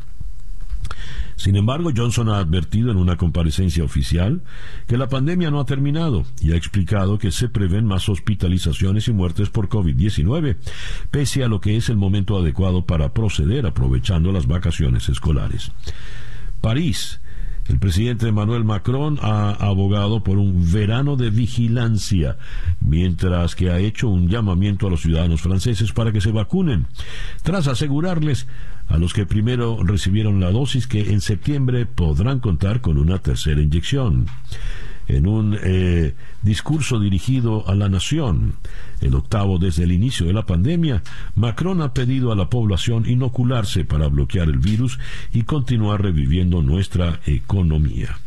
Sin embargo, Johnson ha advertido en una comparecencia oficial que la pandemia no ha terminado y ha explicado que se prevén más hospitalizaciones y muertes por COVID-19, pese a lo que es el momento adecuado para proceder aprovechando las vacaciones escolares. París el presidente Emmanuel Macron ha abogado por un verano de vigilancia, mientras que ha hecho un llamamiento a los ciudadanos franceses para que se vacunen, tras asegurarles a los que primero recibieron la dosis que en septiembre podrán contar con una tercera inyección en un eh, discurso dirigido a la nación, el octavo desde el inicio de la pandemia, Macron ha pedido a la población inocularse para bloquear el virus y continuar reviviendo nuestra economía.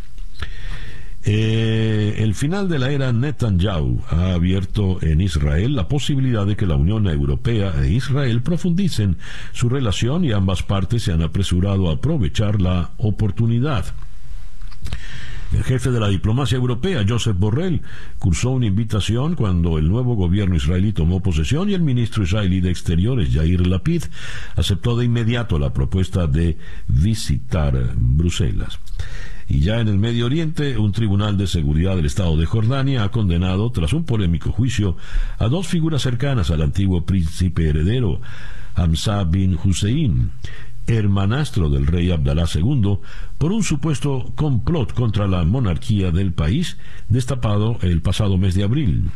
Eh, el final de la era Netanyahu ha abierto en Israel la posibilidad de que la Unión Europea e Israel profundicen su relación y ambas partes se han apresurado a aprovechar la oportunidad. El jefe de la diplomacia europea, Joseph Borrell, cursó una invitación cuando el nuevo gobierno israelí tomó posesión y el ministro israelí de Exteriores, Yair Lapid, aceptó de inmediato la propuesta de visitar Bruselas. Y ya en el Medio Oriente, un tribunal de seguridad del Estado de Jordania ha condenado, tras un polémico juicio, a dos figuras cercanas al antiguo príncipe heredero, Hamza bin Hussein, hermanastro del rey Abdalá II, por un supuesto complot contra la monarquía del país destapado el pasado mes de abril.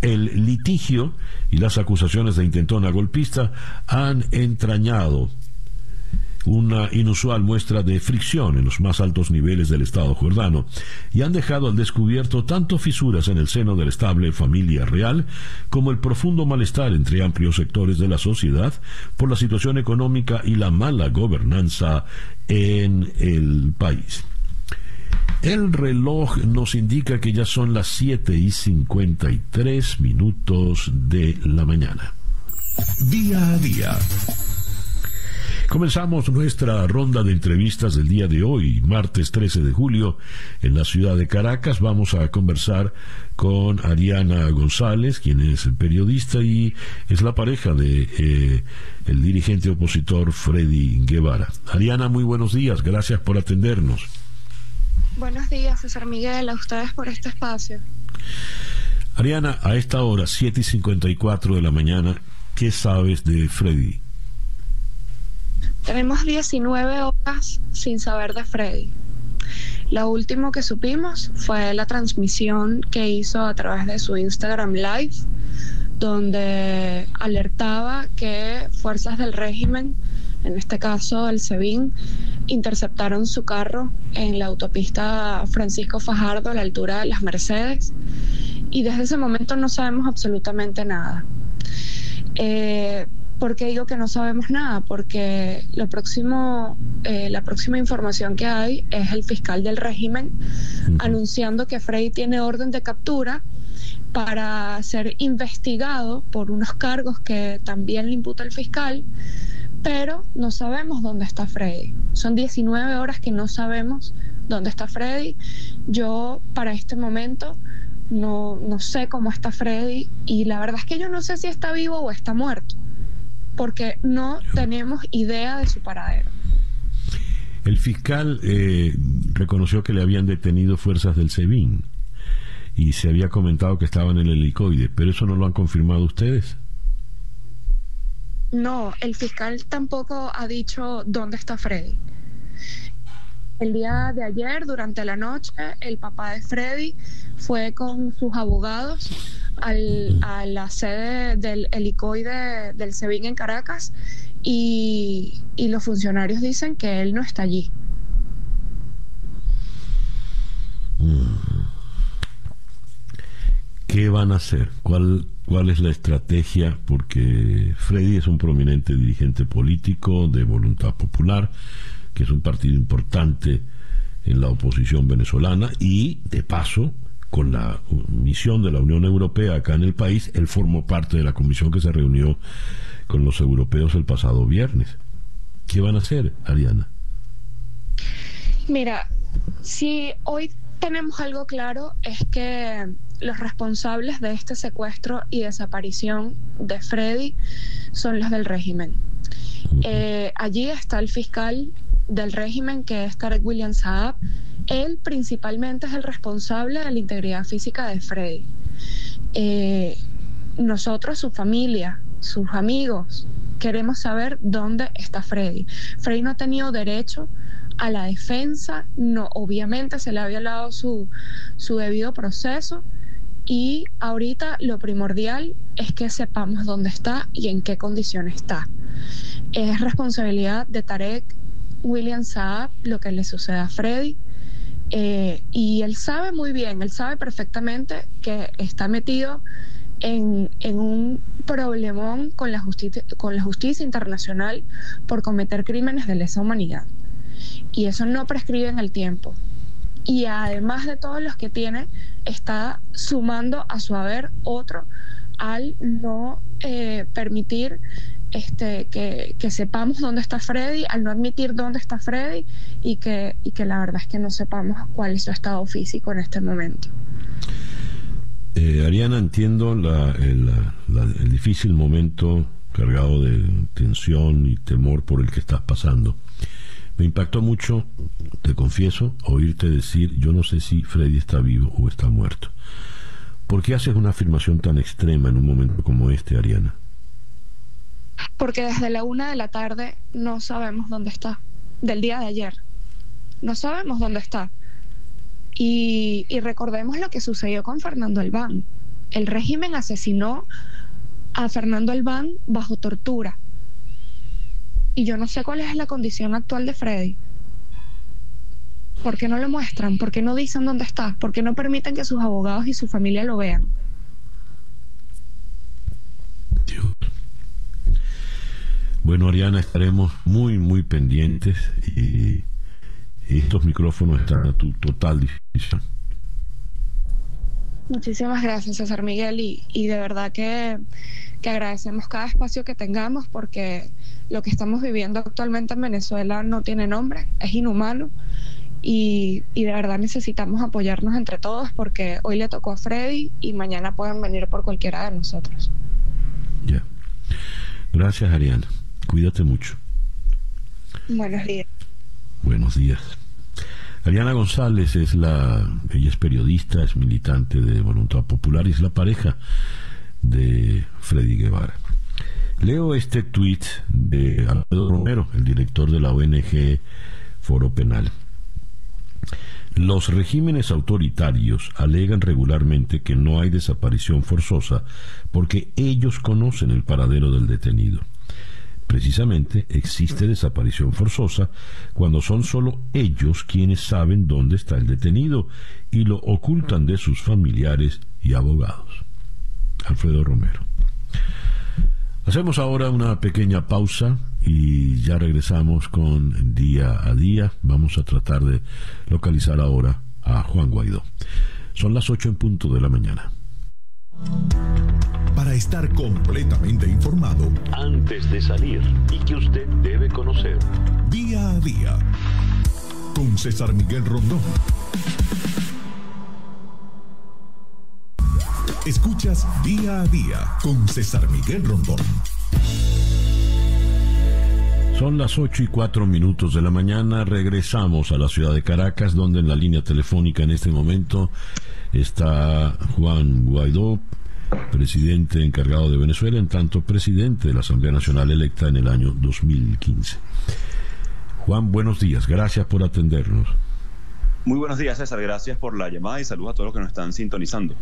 El litigio y las acusaciones de intentona golpista han entrañado una inusual muestra de fricción en los más altos niveles del Estado jordano y han dejado al descubierto tanto fisuras en el seno de la estable familia real como el profundo malestar entre amplios sectores de la sociedad por la situación económica y la mala gobernanza en el país. El reloj nos indica que ya son las 7 y 53 minutos de la mañana. Día a día. Comenzamos nuestra ronda de entrevistas del día de hoy, martes 13 de julio, en la ciudad de Caracas. Vamos a conversar con Ariana González, quien es periodista y es la pareja de eh, el dirigente opositor Freddy Guevara. Ariana, muy buenos días, gracias por atendernos. Buenos días, César Miguel, a ustedes por este espacio. Ariana, a esta hora, 7 y 54 de la mañana, ¿qué sabes de Freddy? Tenemos 19 horas sin saber de Freddy. Lo último que supimos fue la transmisión que hizo a través de su Instagram Live, donde alertaba que fuerzas del régimen, en este caso el SEBIN, interceptaron su carro en la autopista Francisco Fajardo a la altura de las Mercedes y desde ese momento no sabemos absolutamente nada. Eh, ¿Por qué digo que no sabemos nada? Porque lo próximo, eh, la próxima información que hay es el fiscal del régimen anunciando que Frey tiene orden de captura para ser investigado por unos cargos que también le imputa el fiscal, pero no sabemos dónde está Freddy. Son 19 horas que no sabemos dónde está Freddy. Yo para este momento no, no sé cómo está Freddy y la verdad es que yo no sé si está vivo o está muerto porque no tenemos idea de su paradero. El fiscal eh, reconoció que le habían detenido fuerzas del SEBIN y se había comentado que estaban en el helicoide, pero eso no lo han confirmado ustedes. No, el fiscal tampoco ha dicho dónde está Freddy. El día de ayer, durante la noche, el papá de Freddy fue con sus abogados a la sede del helicoide del SEBIN en Caracas y, los funcionarios dicen que él no está allí. ¿Qué van a hacer? ¿Cuál, ¿Cuál es la estrategia? Porque Freddy es un prominente dirigente político de Voluntad Popular, que es un partido importante en la oposición venezolana y, de paso, con la misión de la Unión Europea acá en el país, él formó parte de la comisión que se reunió con los europeos el pasado viernes. ¿Qué van a hacer, Ariana? Mira, si hoy tenemos algo claro es que los responsables de este secuestro y desaparición de Freddy son los del régimen. Eh, allí está el fiscal del régimen, que es Tarek William Saab, él principalmente es el responsable de la integridad física de Freddy. Eh, nosotros, su familia, sus amigos, queremos saber dónde está Freddy. Freddy no ha tenido derecho a la defensa, no, obviamente se le ha violado su, su debido proceso y ahorita lo primordial es que sepamos dónde está y en qué condiciones está. Es responsabilidad de Tarek William Saab lo que le sucede a Freddy. Eh, y él sabe muy bien, él sabe perfectamente que está metido en, un problemón con la, justicia, con la justicia internacional por cometer crímenes de lesa humanidad. Y eso no prescribe en el tiempo. Y además de todos los que tiene, está sumando a su haber otro al no eh, permitir este, que, sepamos dónde está Freddy, al no admitir dónde está Freddy y que, la verdad es que no sepamos cuál es su estado físico en este momento. Eh, Ariana, entiendo el, el difícil momento cargado de tensión y temor por el que estás pasando. Me impactó mucho, te confieso, oírte decir, yo no sé si Freddy está vivo o está muerto. ¿Por qué haces una afirmación tan extrema en un momento como este, Ariana? Porque desde la una de la tarde no sabemos dónde está, del día de ayer. No sabemos dónde está. Y, recordemos lo que sucedió con Fernando Albán. El régimen asesinó a Fernando Albán bajo tortura. y yo no sé cuál es la condición actual de Freddy. ¿Por qué no lo muestran? ¿Por qué no dicen dónde está? ¿Por qué no permiten que sus abogados y su familia lo vean? Dios. Bueno, Ariana, estaremos muy, muy pendientes y estos micrófonos están a tu total disposición. Muchísimas gracias, César Miguel, y, de verdad que, agradecemos cada espacio que tengamos porque lo que estamos viviendo actualmente en Venezuela no tiene nombre, es inhumano y, y, de verdad necesitamos apoyarnos entre todos porque hoy le tocó a Freddy y mañana pueden venir por cualquiera de nosotros. Ya. Gracias, Ariana. Cuídate mucho. Buenos días. Buenos días. Ariana González es la, ella es periodista, es militante de Voluntad Popular y es la pareja de Freddy Guevara. Leo este tuit de Alfredo Romero, el director de la ONG Foro Penal. Los regímenes autoritarios alegan regularmente que no hay desaparición forzosa porque ellos conocen el paradero del detenido. Precisamente existe desaparición forzosa cuando son solo ellos quienes saben dónde está el detenido y lo ocultan de sus familiares y abogados. Alfredo Romero. Hacemos ahora una pequeña pausa y ya regresamos con día a día. Vamos a tratar de localizar ahora a Juan Guaidó. Son las ocho en punto de la mañana para estar completamente informado antes de salir y que usted debe conocer. Día a día con César Miguel Rondón. Escuchas día a día con César Miguel Rondón. Son las 8 y 4 minutos de la mañana. Regresamos a la ciudad de Caracas, donde en la línea telefónica en este momento está Juan Guaidó, presidente encargado de Venezuela, en tanto presidente de la Asamblea Nacional electa en el año 2015. Juan, buenos días, gracias por atendernos. Muy buenos días, César, gracias por la llamada y saludos a todos los que nos están sintonizando.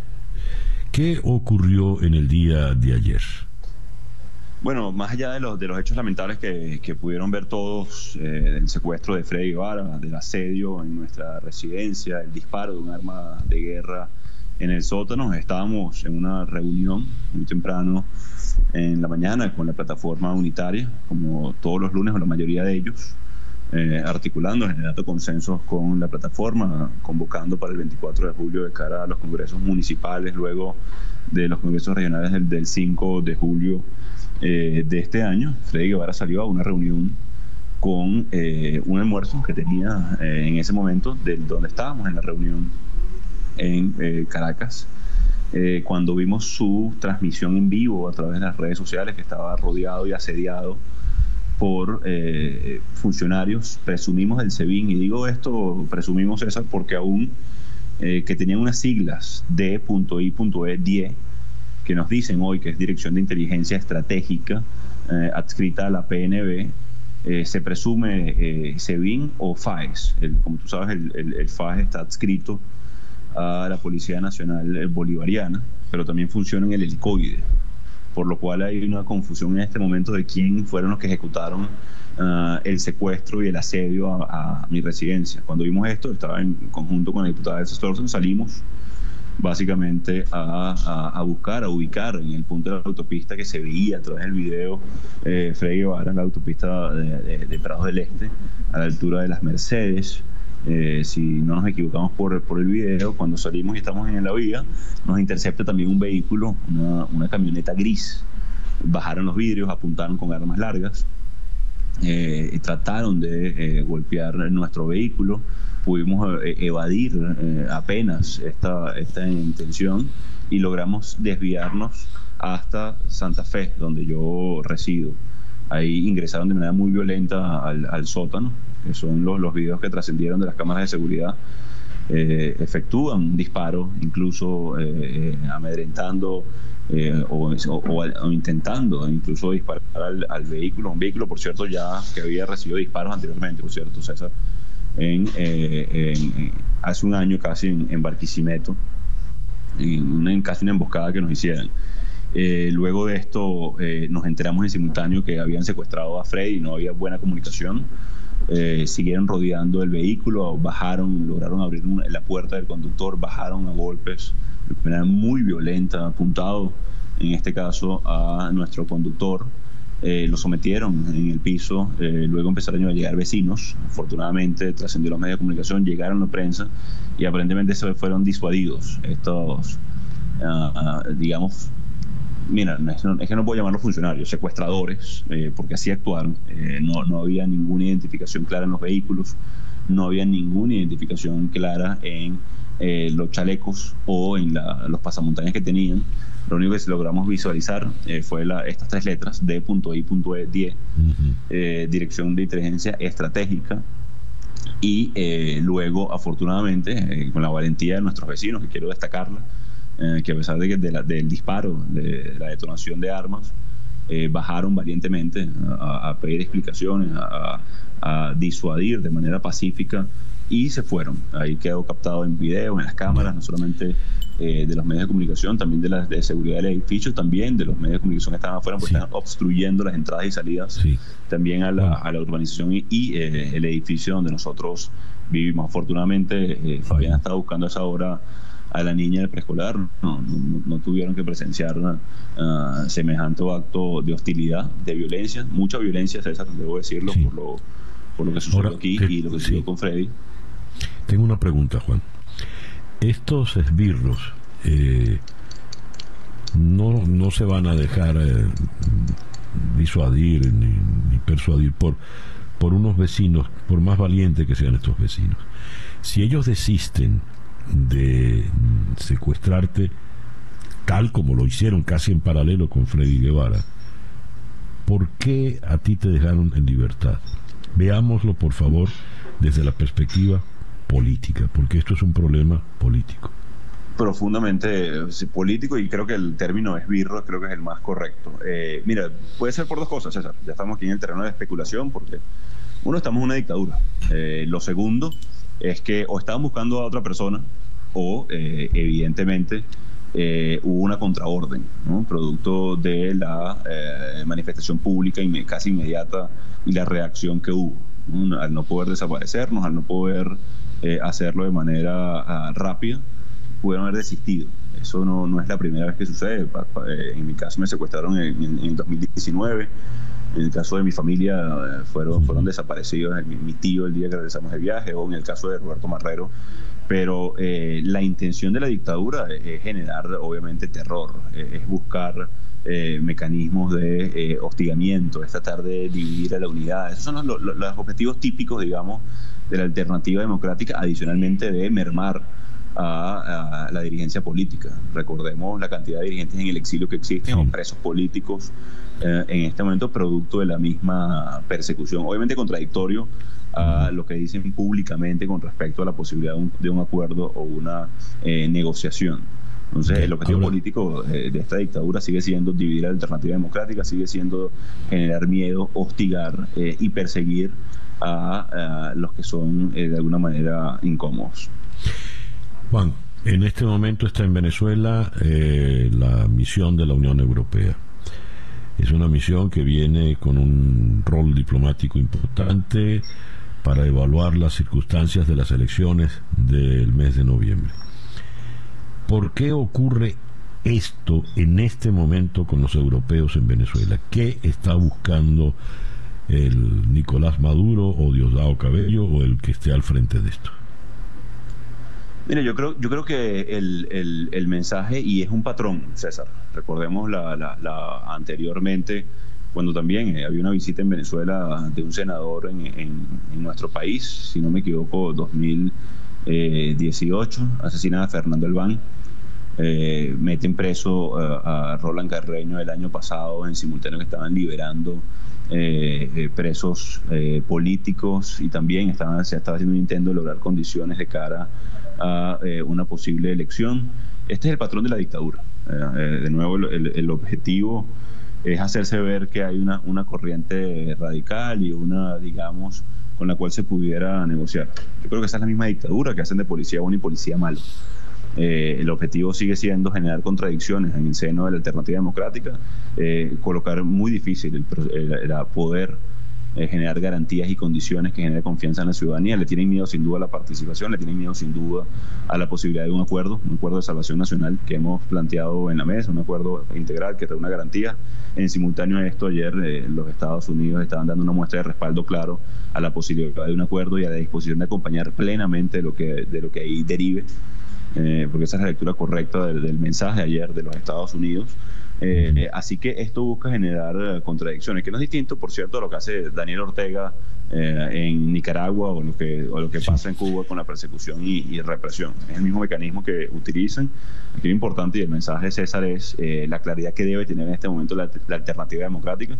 ¿Qué ocurrió en el día de ayer? Bueno, más allá de los, de los hechos lamentables que, pudieron ver todos, eh, del secuestro de Freddy Guevara, del asedio en nuestra residencia, el disparo de un arma de guerra en el sótano. Estábamos en una reunión muy temprano en la mañana con la plataforma unitaria, como todos los lunes o la mayoría de ellos, eh, articulando, generando consensos con la plataforma, convocando para el 24 de julio de cara a los congresos municipales, luego de los congresos regionales del, 5 de julio eh, de este año. Freddy Guevara salió a una reunión con eh, un almuerzo que tenía en ese momento, de donde estábamos en la reunión en eh, Caracas, eh, cuando vimos su transmisión en vivo a través de las redes sociales, que estaba rodeado y asediado por eh, funcionarios, presumimos del SEBIN, y digo esto, presumimos eso porque aún que tenían unas siglas D.I.E. DIE, que nos dicen hoy que es Dirección de Inteligencia Estratégica, adscrita a la PNB, se presume SEBIN o FAES. como tú sabes, el, el FAES está adscrito a la Policía Nacional Bolivariana, pero también funciona en el helicoide, por lo cual hay una confusión en este momento de quién fueron los que ejecutaron ah, el secuestro y el asedio a, mi residencia. Cuando vimos esto, estaba en conjunto con la diputada de Storson, salimos básicamente a, buscar, a ubicar en el punto de la autopista que se veía a través del video eh, Freddy Guevara la autopista de, de Prados del Este, a la altura de las Mercedes, eh, si no nos equivocamos por, el video, cuando salimos y estamos en la vía, nos intercepta también un vehículo, una, camioneta gris. Bajaron los vidrios, apuntaron con armas largas, eh, trataron de eh, golpear nuestro vehículo. Pudimos evadir apenas esta, esta intención y logramos desviarnos hasta Santa Fe, donde yo resido. Ahí ingresaron de manera muy violenta al, al sótano que son los, los videos que trascendieron de las cámaras de seguridad, eh, efectúan un disparo, incluso eh, eh, amedrentando o, intentando incluso disparar al, vehículo, un vehículo, por cierto, ya que había recibido disparos anteriormente, por cierto, César, en, hace un año casi en, Barquisimeto, en, casi una emboscada que nos hicieron Eh, luego de esto eh, nos enteramos en simultáneo que habían secuestrado a Freddy, no había buena comunicación. Eh, siguieron rodeando el vehículo, bajaron, lograron abrir la puerta del conductor, bajaron a golpes de manera muy violenta, apuntado en este caso a nuestro conductor. Lo sometieron en el piso, luego empezaron a llegar vecinos, afortunadamente trascendió los medios de comunicación, llegaron la prensa y aparentemente se fueron disuadidos estos, ah, digamos, mira, es que no puedo llamarlos funcionarios, secuestradores, eh, porque así actuaron. Eh, no, no había ninguna identificación clara en los vehículos, no había ninguna identificación clara en eh, los chalecos o en los pasamontañas que tenían. Lo único que logramos visualizar fue la, estas tres letras, D.I.E, 10, Dirección de Inteligencia Estratégica, y luego, afortunadamente, con la valentía de nuestros vecinos, que quiero destacarla, eh, que a pesar de que del disparo, de la detonación de armas, eh, bajaron valientemente a, pedir explicaciones, a, disuadir de manera pacífica y se fueron. Ahí quedó captado en video, en las cámaras, no solamente eh, de los medios de comunicación, también de la de seguridad del edificio, también de los medios de comunicación que estaban afuera, porque estaban obstruyendo las entradas y salidas, también a la, a la urbanización y, el edificio donde nosotros vivimos. Afortunadamente, Fabián estaba buscando a esa hora a la niña del preescolar, no, no, tuvieron que presenciar uh, semejante acto de hostilidad, de violencia, mucha violencia, César, debo decirlo, por, lo, por lo que sucedió aquí y lo que sucedió con Freddy. Tengo una pregunta, Juan. Estos esbirros eh, no, no se van a dejar eh, disuadir ni, ni persuadir por, por unos vecinos, por más valientes que sean estos vecinos. Si ellos desisten de secuestrarte tal como lo hicieron casi en paralelo con Freddy Guevara, ¿por qué a ti te dejaron en libertad? Veámoslo, por favor, desde la perspectiva política, porque esto es un problema político. Profundamente político y creo que el término esbirro creo que es el más correcto. Eh, mira, puede ser por dos cosas, César. Ya estamos aquí en el terreno de especulación porque uno, estamos en una dictadura. Eh, lo segundo, es que o estaban buscando a otra persona o eh, evidentemente eh, hubo una contraorden, producto de la eh, manifestación pública y casi inmediata y la reacción que hubo, al no poder desaparecernos, al no poder hacerlo de manera ah, rápida, pudieron haber desistido. Eso no, no, es la primera vez que sucede. En mi caso me secuestraron en 2019 en el caso de mi familia, eh, fueron, fueron desaparecidos mi, tío el día que regresamos de viaje, o en el caso de Roberto Marrero. Pero eh, la intención de la dictadura es, generar, obviamente, terror, es buscar eh, mecanismos de hostigamiento, es tratar de dividir a la unidad. Esos son los, los objetivos típicos, digamos, de la alternativa democrática, adicionalmente de mermar a, la dirigencia política. Recordemos la cantidad de dirigentes en el exilio que existen o presos políticos eh, en este momento producto de la misma persecución. Obviamente contradictorio a lo que dicen públicamente con respecto a la posibilidad de un, acuerdo o una eh, negociación. Entonces, el objetivo político eh, de esta dictadura sigue siendo dividir la alternativa democrática, sigue siendo generar miedo, hostigar y perseguir a los que son de alguna manera incómodos. Juan, en este momento está en Venezuela eh, la misión de la Unión Europea. Es una misión que viene con un rol diplomático importante para evaluar las circunstancias de las elecciones del mes de noviembre. ¿Por qué ocurre esto en este momento con los europeos en Venezuela? ¿Qué está buscando el Nicolás Maduro o Diosdado Cabello o el que esté al frente de esto? Mire, yo creo, yo creo que el, el, mensaje, y es un patrón, César, recordemos la, la, anteriormente, cuando también eh, había una visita en Venezuela de un senador en, en, nuestro país, si no me equivoco, 2018, asesina a Fernando Elván, eh, meten preso eh, a Roland Carreño el año pasado en simultáneo que estaban liberando eh, presos políticos y también estaban, se estaba haciendo un intento de lograr condiciones de cara a eh, una posible elección. Este es el patrón de la dictadura. Eh, de nuevo, el, objetivo es hacerse ver que hay una, una corriente radical y una, digamos, con la cual se pudiera negociar. Yo creo que esa es la misma dictadura que hacen de policía bueno y policía malo. eh, el objetivo sigue siendo generar contradicciones en el seno de la alternativa democrática, eh, colocar muy difícil el, el, poder eh, generar garantías y condiciones que generen confianza en la ciudadanía. Le tienen miedo sin duda a la participación, le tienen miedo sin duda a la posibilidad de un acuerdo, un acuerdo de salvación nacional que hemos planteado en la mesa, un acuerdo integral que una garantía. En simultáneo a esto, ayer los Estados Unidos estaban dando una muestra de respaldo claro a la posibilidad de un acuerdo y a la disposición de acompañar plenamente lo que, de lo que ahí derive eh, porque esa es la lectura correcta del, mensaje ayer de los Estados Unidos. Eh, así que esto busca generar eh, contradicciones, que no es distinto, por cierto, a lo que hace Daniel Ortega en Nicaragua o lo que, o lo que pasa en Cuba con la persecución y, represión. Es el mismo mecanismo que utilizan. Aquí lo importante y el mensaje de César es la claridad que debe tener en este momento la, alternativa democrática,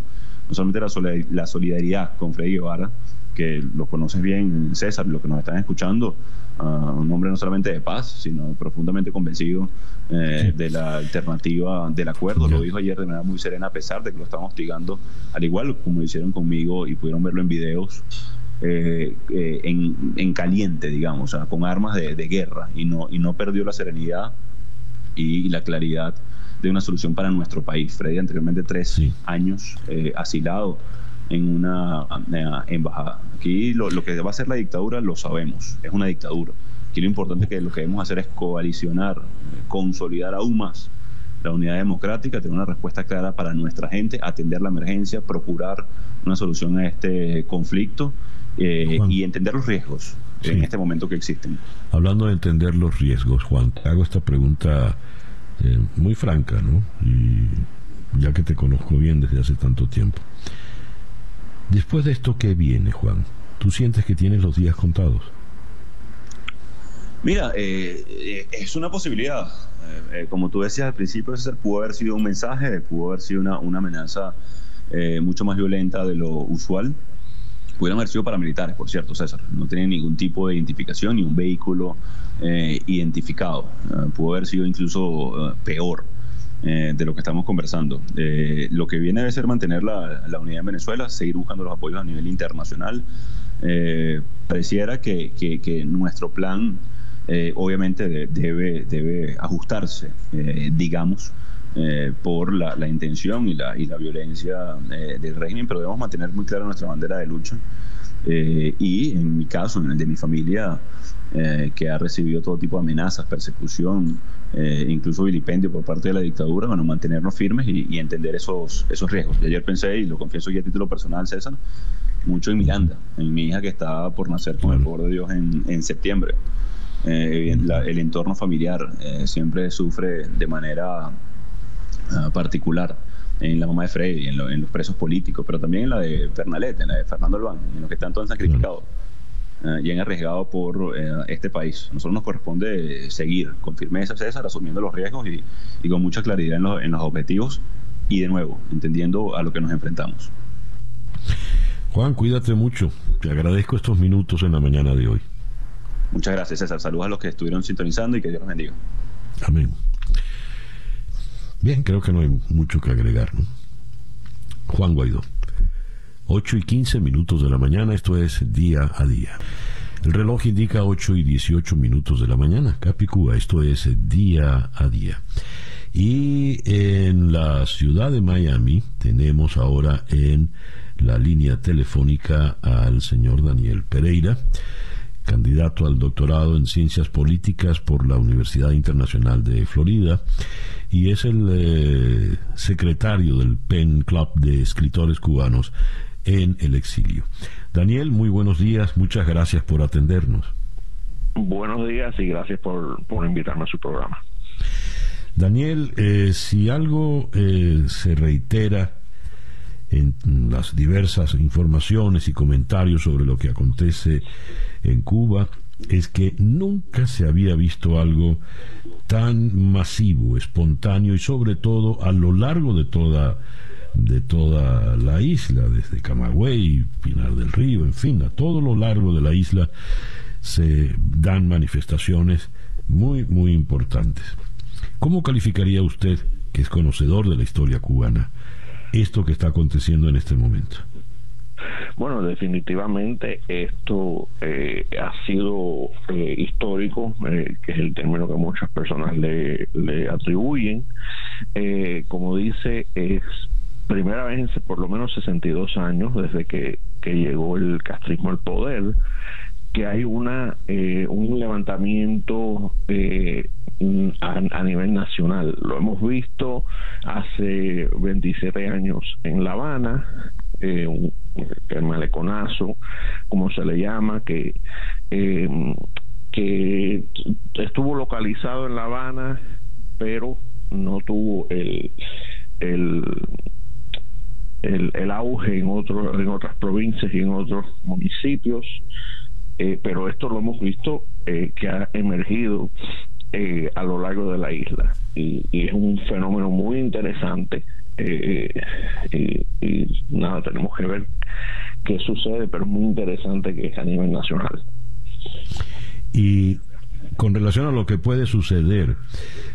no solamente la, la solidaridad con Freddy Guevara, que lo conoces bien, César, lo que nos están escuchando, un hombre no solamente de paz, sino profundamente convencido eh, de la alternativa del acuerdo. Lo dijo ayer de manera muy serena, a pesar de que lo estaban hostigando, al igual como lo hicieron conmigo y pudieron verlo en videos. Eh, eh, en, caliente, digamos, con armas de, guerra y no, y no perdió la serenidad y, la claridad de una solución para nuestro país. Freddy, anteriormente tres años asilado en una, embajada. Aquí lo, que va a hacer la dictadura lo sabemos, es una dictadura. Aquí lo importante es que lo que debemos hacer es coalicionar, consolidar aún más la unidad democrática, tener una respuesta clara para nuestra gente, atender la emergencia, procurar una solución a este conflicto eh, y entender los riesgos en este momento que existen. Hablando de entender los riesgos, Juan, te hago esta pregunta eh, muy franca, ¿no? Y ya que te conozco bien desde hace tanto tiempo. Después de esto, ¿qué viene, Juan? ¿Tú sientes que tienes los días contados? Mira, eh, eh, es una posibilidad. Eh, como tú decías al principio, César, pudo haber sido un mensaje, pudo haber sido una, amenaza mucho más violenta de lo usual. Pudieron haber sido paramilitares, por cierto, César. No tenían ningún tipo de identificación ni un vehículo identificado. pudo haber sido incluso peor. Eh, de lo que estamos conversando. Eh, lo que viene debe ser mantener la, unidad en Venezuela, seguir buscando los apoyos a nivel internacional. Eh, pareciera que, nuestro plan obviamente debe, debe ajustarse, digamos, por la, intención y la, y la violencia del régimen, pero debemos mantener muy clara nuestra bandera de lucha. y en mi caso, en el de mi familia, que ha recibido todo tipo de amenazas, persecución, eh, incluso vilipendio por parte de la dictadura, bueno, mantenernos firmes y, entender esos, esos riesgos. Y ayer pensé, y lo confieso ya a título personal, César, mucho en Miranda, en mi hija que estaba por nacer con el favor de Dios en, en septiembre. Eh, el entorno familiar eh, siempre sufre de manera ah, particular en la mamá de Freddy, en, en, los presos políticos, pero también en la de Fernalet, en la de Fernando Albán, en los que están todos sacrificados. Eh, y han arriesgado por eh, este país. A nosotros nos corresponde seguir con firmeza, César, asumiendo los riesgos y, con mucha claridad en, los objetivos y de nuevo, entendiendo a lo que nos enfrentamos. Juan, cuídate mucho. Te agradezco estos minutos en la mañana de hoy. Muchas gracias, César. Saludos a los que estuvieron sintonizando y que Dios los bendiga. Amén. Bien, creo que no hay mucho que agregar. Juan Guaidó. 8 y 15 minutos de la mañana, esto es día a día. El reloj indica 8 y 18 minutos de la mañana, Capicúa, esto es día a día. Y en la ciudad de Miami tenemos ahora en la línea telefónica al señor Daniel Pereira, candidato al doctorado en ciencias políticas por la Universidad Internacional de Florida y es el eh, secretario del Pen Club de Escritores Cubanos en el exilio. Daniel, muy buenos días, muchas gracias por atendernos. Buenos días y gracias por, invitarme a su programa. Daniel, eh, si algo eh, se reitera en las diversas informaciones y comentarios sobre lo que acontece en Cuba, es que nunca se había visto algo tan masivo, espontáneo y sobre todo a lo largo de toda de toda la isla, desde Camagüey, Pinar del Río, en fin, a todo lo largo de la isla se dan manifestaciones muy, muy importantes. ¿Cómo calificaría usted, que es conocedor de la historia cubana, esto que está aconteciendo en este momento? Bueno, definitivamente esto eh, ha sido eh, histórico, eh, que es el término que muchas personas le, le atribuyen. como dice, es primera vez en por lo menos 62 años desde que, que llegó el castrismo al poder que hay una un levantamiento a, nivel nacional. Lo hemos visto hace 27 años en La Habana, eh, el maleconazo, como se le llama, que, eh, que estuvo localizado en La Habana, pero no tuvo el, el, el, auge en, otro, en otras provincias y en otros municipios. Eh, pero esto lo hemos visto que ha emergido eh, a lo largo de la isla. Y, es un fenómeno muy interesante. Eh, y, nada, tenemos que ver qué sucede, pero muy interesante que es a nivel nacional. Y con relación a lo que puede suceder,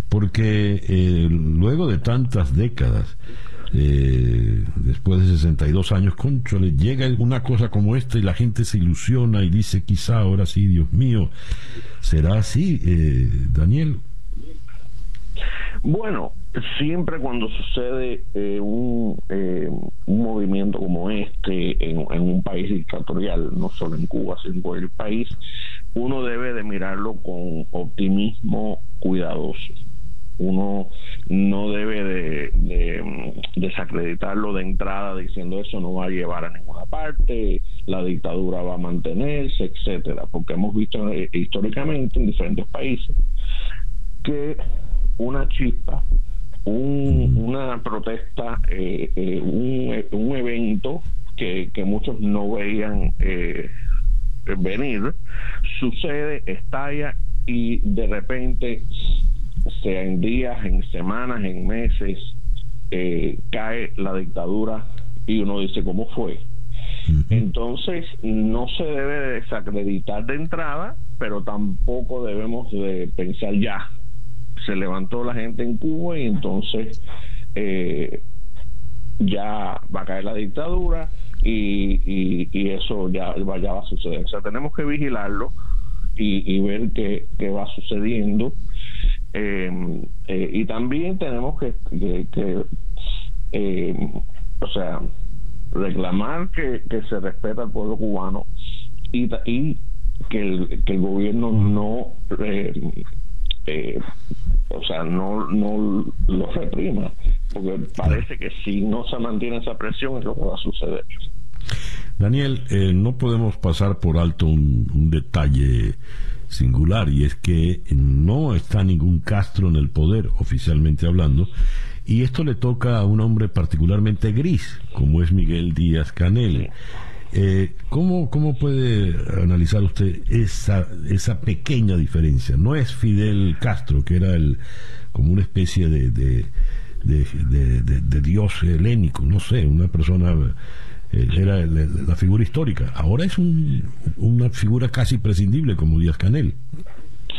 porque eh, luego de tantas décadas, eh, después de 62 años, concho, le llega una cosa como esta y la gente se ilusiona y dice, quizá ahora sí, Dios mío, ¿será así, eh, Daniel? Bueno, siempre cuando sucede eh, un, un movimiento como este en, en, un país dictatorial, no solo en Cuba, sino en cualquier país, uno debe de mirarlo con optimismo cuidadoso uno no debe de, mm, desacreditarlo de entrada diciendo eso no va a llevar a ninguna parte, la dictadura va a mantenerse, etcétera, porque hemos visto eh, históricamente en diferentes países que una chispa, una protesta, eh, eh, un, evento que, que, muchos no veían venir, sucede, estalla y de repente sea en días, en semanas, en meses, eh, cae la dictadura y uno dice cómo fue. Entonces no se debe desacreditar de entrada, pero tampoco debemos de pensar ya. Se levantó la gente en Cuba y entonces eh, ya va a caer la dictadura y, y, eso ya, ya va a suceder. O sea, tenemos que vigilarlo y, ver qué, qué va sucediendo eh, eh, y también tenemos que, eh, o sea, reclamar que, se respeta al pueblo cubano y, y que, el, que el gobierno no, o sea, no, no lo reprima, porque parece que si no se mantiene esa presión es lo que va a suceder. Daniel, no podemos pasar por alto un detalle singular y es que no está ningún Castro en el poder, oficialmente hablando, y esto le toca a un hombre particularmente gris, como es Miguel Díaz Canel. Eh, ¿cómo, ¿Cómo puede analizar usted esa, esa pequeña diferencia? No es Fidel Castro, que era el, como una especie de, de, de dios helénico, no sé, una persona era la figura histórica. Ahora es una figura casi prescindible como Díaz Canel.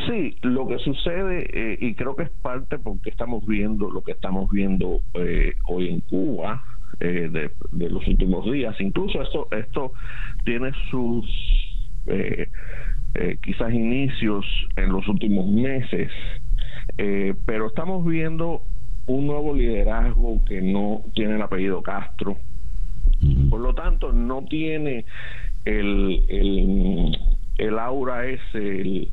Sí, lo que sucede, eh, y creo que es parte porque estamos viendo lo que estamos viendo eh, hoy en Cuba de, los últimos días. Incluso esto, esto tiene sus quizás inicios en los últimos meses, pero estamos viendo un nuevo liderazgo que no tiene el apellido Castro, por lo tanto, no tiene el, el, aura ese,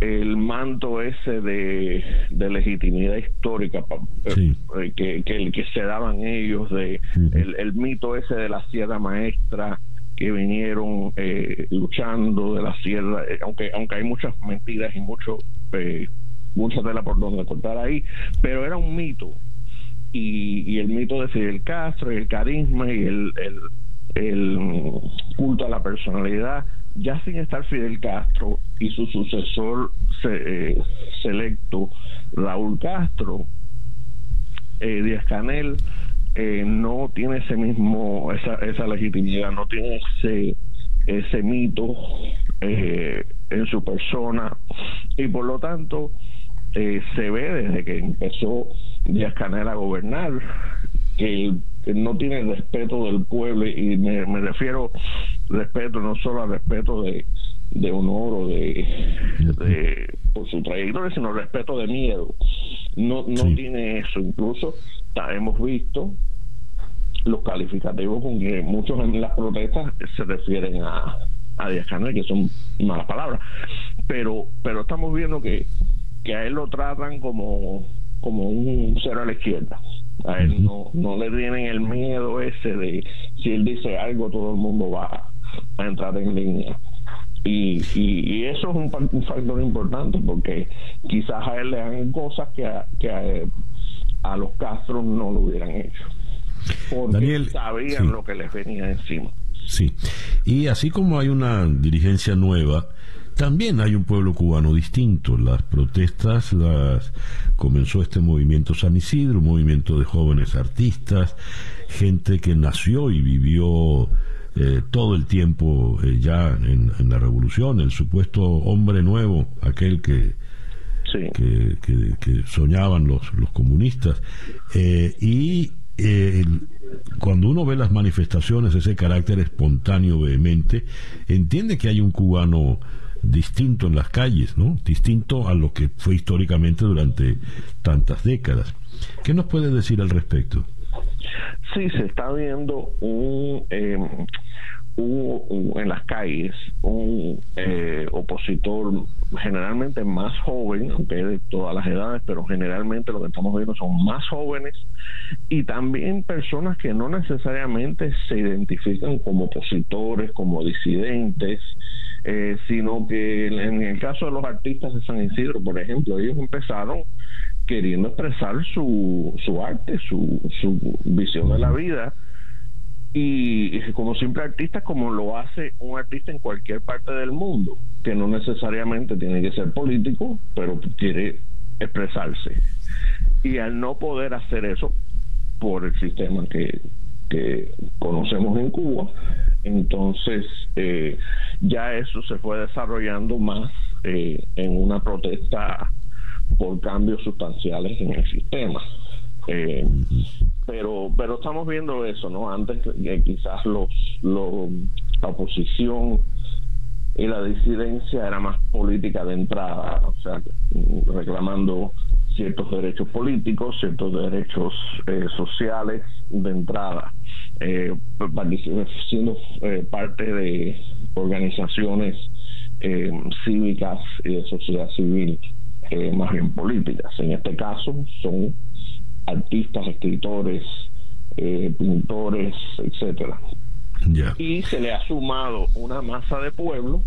el, manto ese de, legitimidad histórica eh, que, que, que, se daban ellos, de el, mito ese de la Sierra Maestra que vinieron eh, luchando de la sierra, eh, aunque aunque hay muchas mentiras y mucho eh, mucha tela por donde cortar ahí, pero era un mito y, el mito de Fidel Castro y el carisma y el, culto a la personalidad, ya sin estar Fidel Castro y su sucesor eh, selecto, Raúl Castro, eh, Díaz Canel, eh, no tiene ese mismo, esa, esa legitimidad, no tiene ese, ese mito eh, en su persona. Y por lo tanto se ve desde que empezó Díaz Canel a gobernar, que no tiene respeto del pueblo y me, refiero respeto no solo al respeto de, de honor o de, por su trayectoria, sino respeto de miedo. No, no tiene eso. Incluso hemos visto los calificativos con que muchos en las protestas se refieren a, a Díaz Canel, que son malas palabras. Pero, pero estamos viendo que, que a él lo tratan como, como un cero a la izquierda. A él no, no le tienen el miedo ese de si él dice algo, todo el mundo va a entrar en línea. Y, y, eso es un, factor importante porque quizás a él le hagan cosas que a, que a, los Castro no lo hubieran hecho. Porque sabían lo que les venía encima. Sí. Y así como hay una dirigencia nueva, también hay un pueblo cubano distinto. Las protestas las comenzó este movimiento San Isidro, un movimiento de jóvenes artistas, gente que nació y vivió eh, todo el tiempo eh, ya en, la revolución, el supuesto hombre nuevo, aquel que, que, soñaban los, los comunistas. Eh, y cuando uno ve las manifestaciones, ese carácter espontáneo, vehemente, entiende que hay un cubano distinto en las calles, ¿no? Distinto a lo que fue históricamente durante tantas décadas. ¿Qué nos puede decir al respecto? Sí, se está viendo un, eh, en las calles un eh, opositor generalmente más joven, aunque de todas las edades, pero generalmente lo que estamos viendo son más jóvenes y también personas que no necesariamente se identifican como opositores, como disidentes, eh, sino que en el caso de los artistas de San Isidro, por ejemplo, ellos empezaron queriendo expresar su, su arte, su, su visión de la vida y como simple artista como lo hace un artista en cualquier parte del mundo, que no necesariamente tiene que ser político, pero quiere expresarse. Y al no poder hacer eso por el sistema que, que conocemos en Cuba, entonces eh, ya eso se fue desarrollando más eh, en una protesta por cambios sustanciales en el sistema. Eh, pero pero estamos viendo eso, ¿no? Antes quizás los, los, la oposición y la disidencia era más política de entrada, o sea, reclamando ciertos derechos políticos, ciertos derechos eh, sociales de entrada, eh, siendo eh, parte de organizaciones eh, cívicas y de sociedad civil más bien políticas. En este caso son artistas, escritores, pintores, etcétera. Y se le ha sumado una masa de pueblo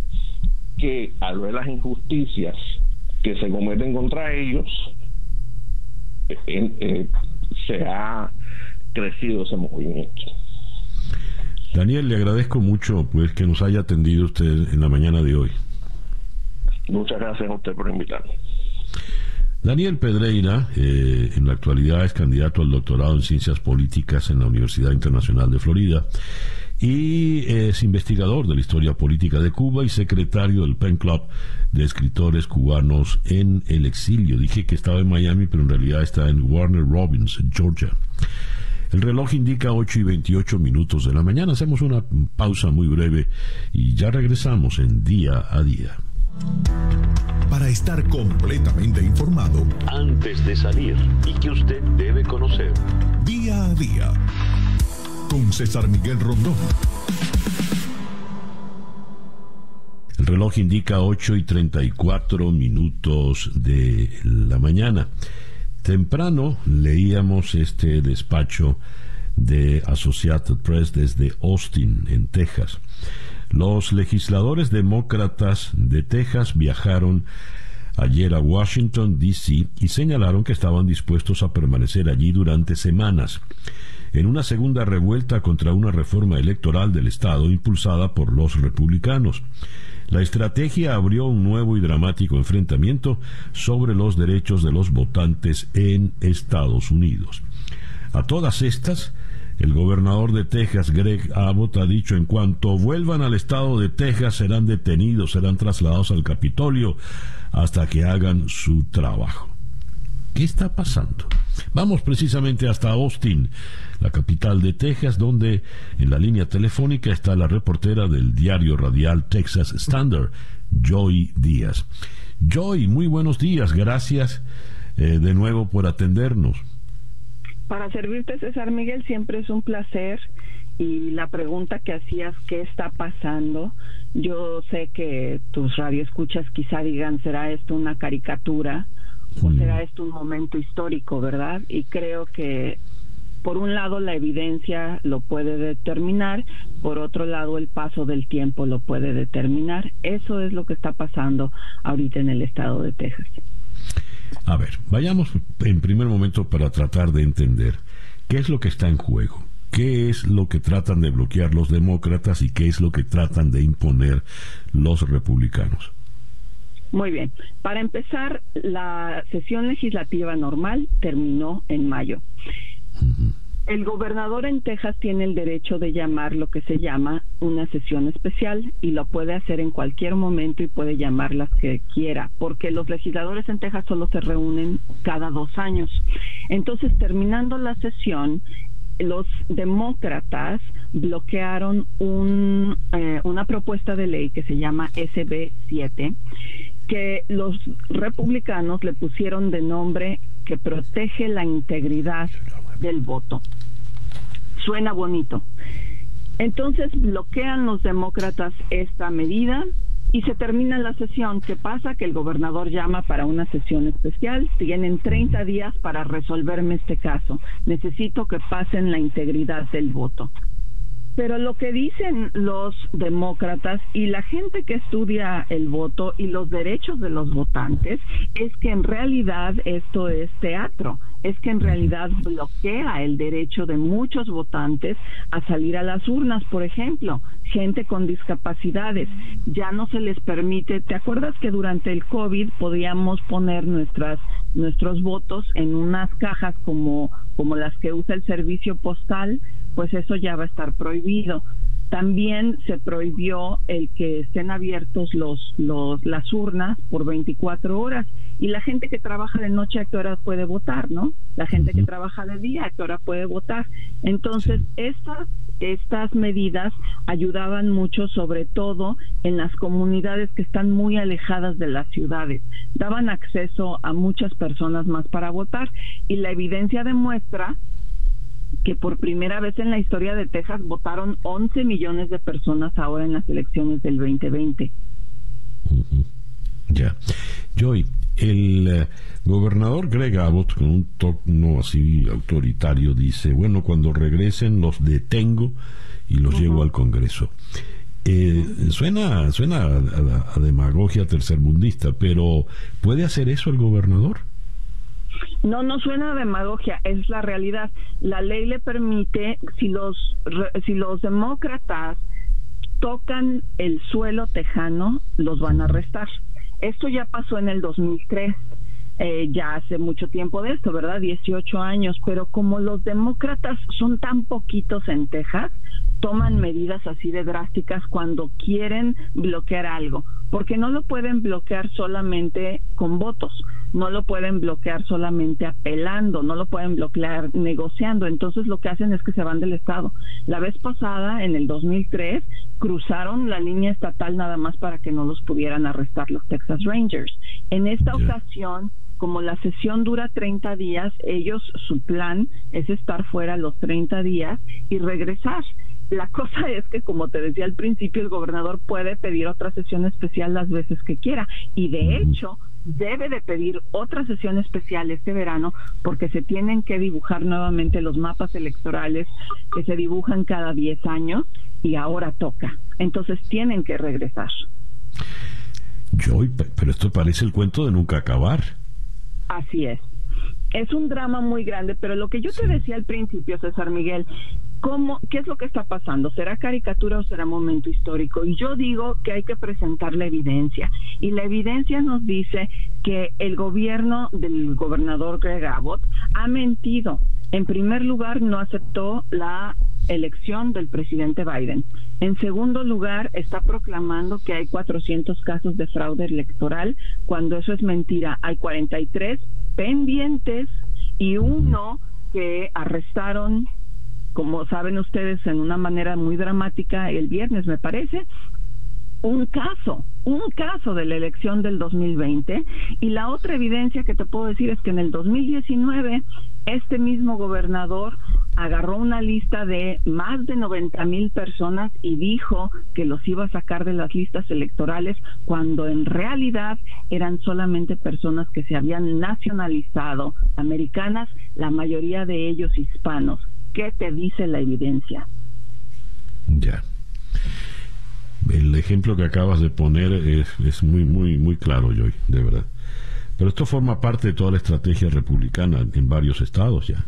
que al ver las injusticias que se cometen contra ellos, eh, se ha crecido ese movimiento. Daniel, le agradezco mucho pues que nos haya atendido usted en la mañana de hoy. Muchas gracias a usted por invitarme. Daniel Pedreira, eh, en la actualidad es candidato al doctorado en Ciencias Políticas en la Universidad Internacional de Florida y es investigador de la historia política de Cuba y secretario del Pen Club de escritores cubanos en el exilio. Dije que estaba en Miami, pero en realidad está en Warner Robins, Georgia. El reloj indica 8 y 28 minutos de la mañana. Hacemos una pausa muy breve y ya regresamos en día a día. Para estar completamente informado antes de salir y que usted debe conocer. Día a día con César Miguel Rondón. El reloj indica 8 y 34 minutos de la mañana. Temprano leíamos este despacho de Associated Press desde Austin, en Texas. Los legisladores demócratas de Texas viajaron ayer a Washington, D.C. y señalaron que estaban dispuestos a permanecer allí durante semanas en una segunda revuelta contra una reforma electoral del Estado impulsada por los republicanos. La estrategia abrió un nuevo y dramático enfrentamiento sobre los derechos de los votantes en Estados Unidos. A todas estas, el gobernador de Texas, Greg Abbott, ha dicho en cuanto vuelvan al estado de Texas serán detenidos, serán trasladados al Capitolio hasta que hagan su trabajo. ¿Qué está pasando? Vamos precisamente hasta Austin, la capital de Texas, donde en la línea telefónica está la reportera del diario radial Texas Standard, Joy Díaz. Joy, muy buenos días, gracias eh, de nuevo por atendernos. Para servirte, César Miguel, siempre es un placer. Y la pregunta que hacías, ¿qué está pasando? Yo sé que tus radioescuchas quizá digan, ¿será esto una caricatura? ¿O mm. será esto un momento histórico, verdad? Y creo que por un lado la evidencia lo puede determinar, por otro lado el paso del tiempo lo puede determinar. Eso es lo que está pasando ahorita en el estado de Texas. A ver, vayamos en primer momento para tratar de entender qué es lo que está en juego, qué es lo que tratan de bloquear los demócratas y qué es lo que tratan de imponer los republicanos. Muy bien. Para empezar, la sesión legislativa normal terminó en mayo. El gobernador en Texas tiene el derecho de llamar lo que se llama una sesión especial y lo puede hacer en cualquier momento y puede llamar las que quiera, porque los legisladores en Texas solo se reúnen cada dos años. Entonces, terminando la sesión, los demócratas bloquearon un, eh, una propuesta de ley que se llama SB 7 que los republicanos le pusieron de nombre que protege la integridad del voto. Suena bonito. Entonces bloquean los demócratas esta medida y se termina la sesión. ¿Qué pasa? Que el gobernador llama para una sesión especial. Tienen 30 días para resolverme este caso. Necesito que pasen la integridad del voto. Pero lo que dicen los demócratas y la gente que estudia el voto y los derechos de los votantes es que en realidad esto es teatro, es que en realidad bloquea el derecho de muchos votantes a salir a las urnas, por ejemplo, gente con discapacidades. Ya no se les permite, ¿te acuerdas que durante el COVID podíamos poner nuestras nuestros votos en unas cajas como como las que usa el servicio postal? pues eso ya va a estar prohibido. También se prohibió el que estén abiertos los, los, las urnas por 24 horas y la gente que trabaja de noche a qué hora puede votar, ¿no? La gente que trabaja de día a qué hora puede votar. Entonces, estas, estas medidas ayudaban mucho, sobre todo en las comunidades que están muy alejadas de las ciudades. Daban acceso a muchas personas más para votar y la evidencia demuestra que por primera vez en la historia de Texas votaron 11 millones de personas ahora en las elecciones del 2020. Ya. Joy, el eh, gobernador Greg Abbott, con un tono así autoritario, dice, bueno, cuando regresen los detengo y los llevo al Congreso. Eh, suena suena a, a demagogia tercermundista, pero ¿puede hacer eso el gobernador? No, no suena a demagogia, es la realidad. La ley le permite, si los, si los demócratas tocan el suelo tejano, los van a arrestar. Esto ya pasó en el 2003. Eh, ya hace mucho tiempo de esto, ¿verdad? 18 años, pero como los demócratas son tan poquitos en Texas, toman medidas así de drásticas cuando quieren bloquear algo, porque no lo pueden bloquear solamente con votos, no lo pueden bloquear solamente apelando, no lo pueden bloquear negociando, entonces lo que hacen es que se van del Estado. La vez pasada, en el 2003, cruzaron la línea estatal nada más para que no los pudieran arrestar los Texas Rangers. En esta ocasión, como la sesión dura 30 días, ellos, su plan es estar fuera los 30 días y regresar. La cosa es que, como te decía al principio, el gobernador puede pedir otra sesión especial las veces que quiera. Y de hecho, debe de pedir otra sesión especial este verano porque se tienen que dibujar nuevamente los mapas electorales que se dibujan cada 10 años y ahora toca. Entonces tienen que regresar. Joy, pero esto parece el cuento de nunca acabar. Así es. Es un drama muy grande, pero lo que yo te decía al principio, César Miguel, ¿cómo, ¿qué es lo que está pasando? ¿Será caricatura o será momento histórico? Y yo digo que hay que presentar la evidencia. Y la evidencia nos dice que el gobierno del gobernador Greg Abbott ha mentido. En primer lugar, no aceptó la elección del presidente Biden. En segundo lugar, está proclamando que hay 400 casos de fraude electoral, cuando eso es mentira. Hay 43 pendientes y uno que arrestaron como saben ustedes, en una manera muy dramática el viernes, me parece, un caso, un caso de la elección del 2020 y la otra evidencia que te puedo decir es que en el 2019 este mismo gobernador agarró una lista de más de 90 mil personas y dijo que los iba a sacar de las listas electorales cuando en realidad eran solamente personas que se habían nacionalizado americanas, la mayoría de ellos hispanos. ¿Qué te dice la evidencia? Ya. El ejemplo que acabas de poner es, muy, muy, muy claro, Joy, de verdad. Pero esto forma parte de toda la estrategia republicana en varios estados ya.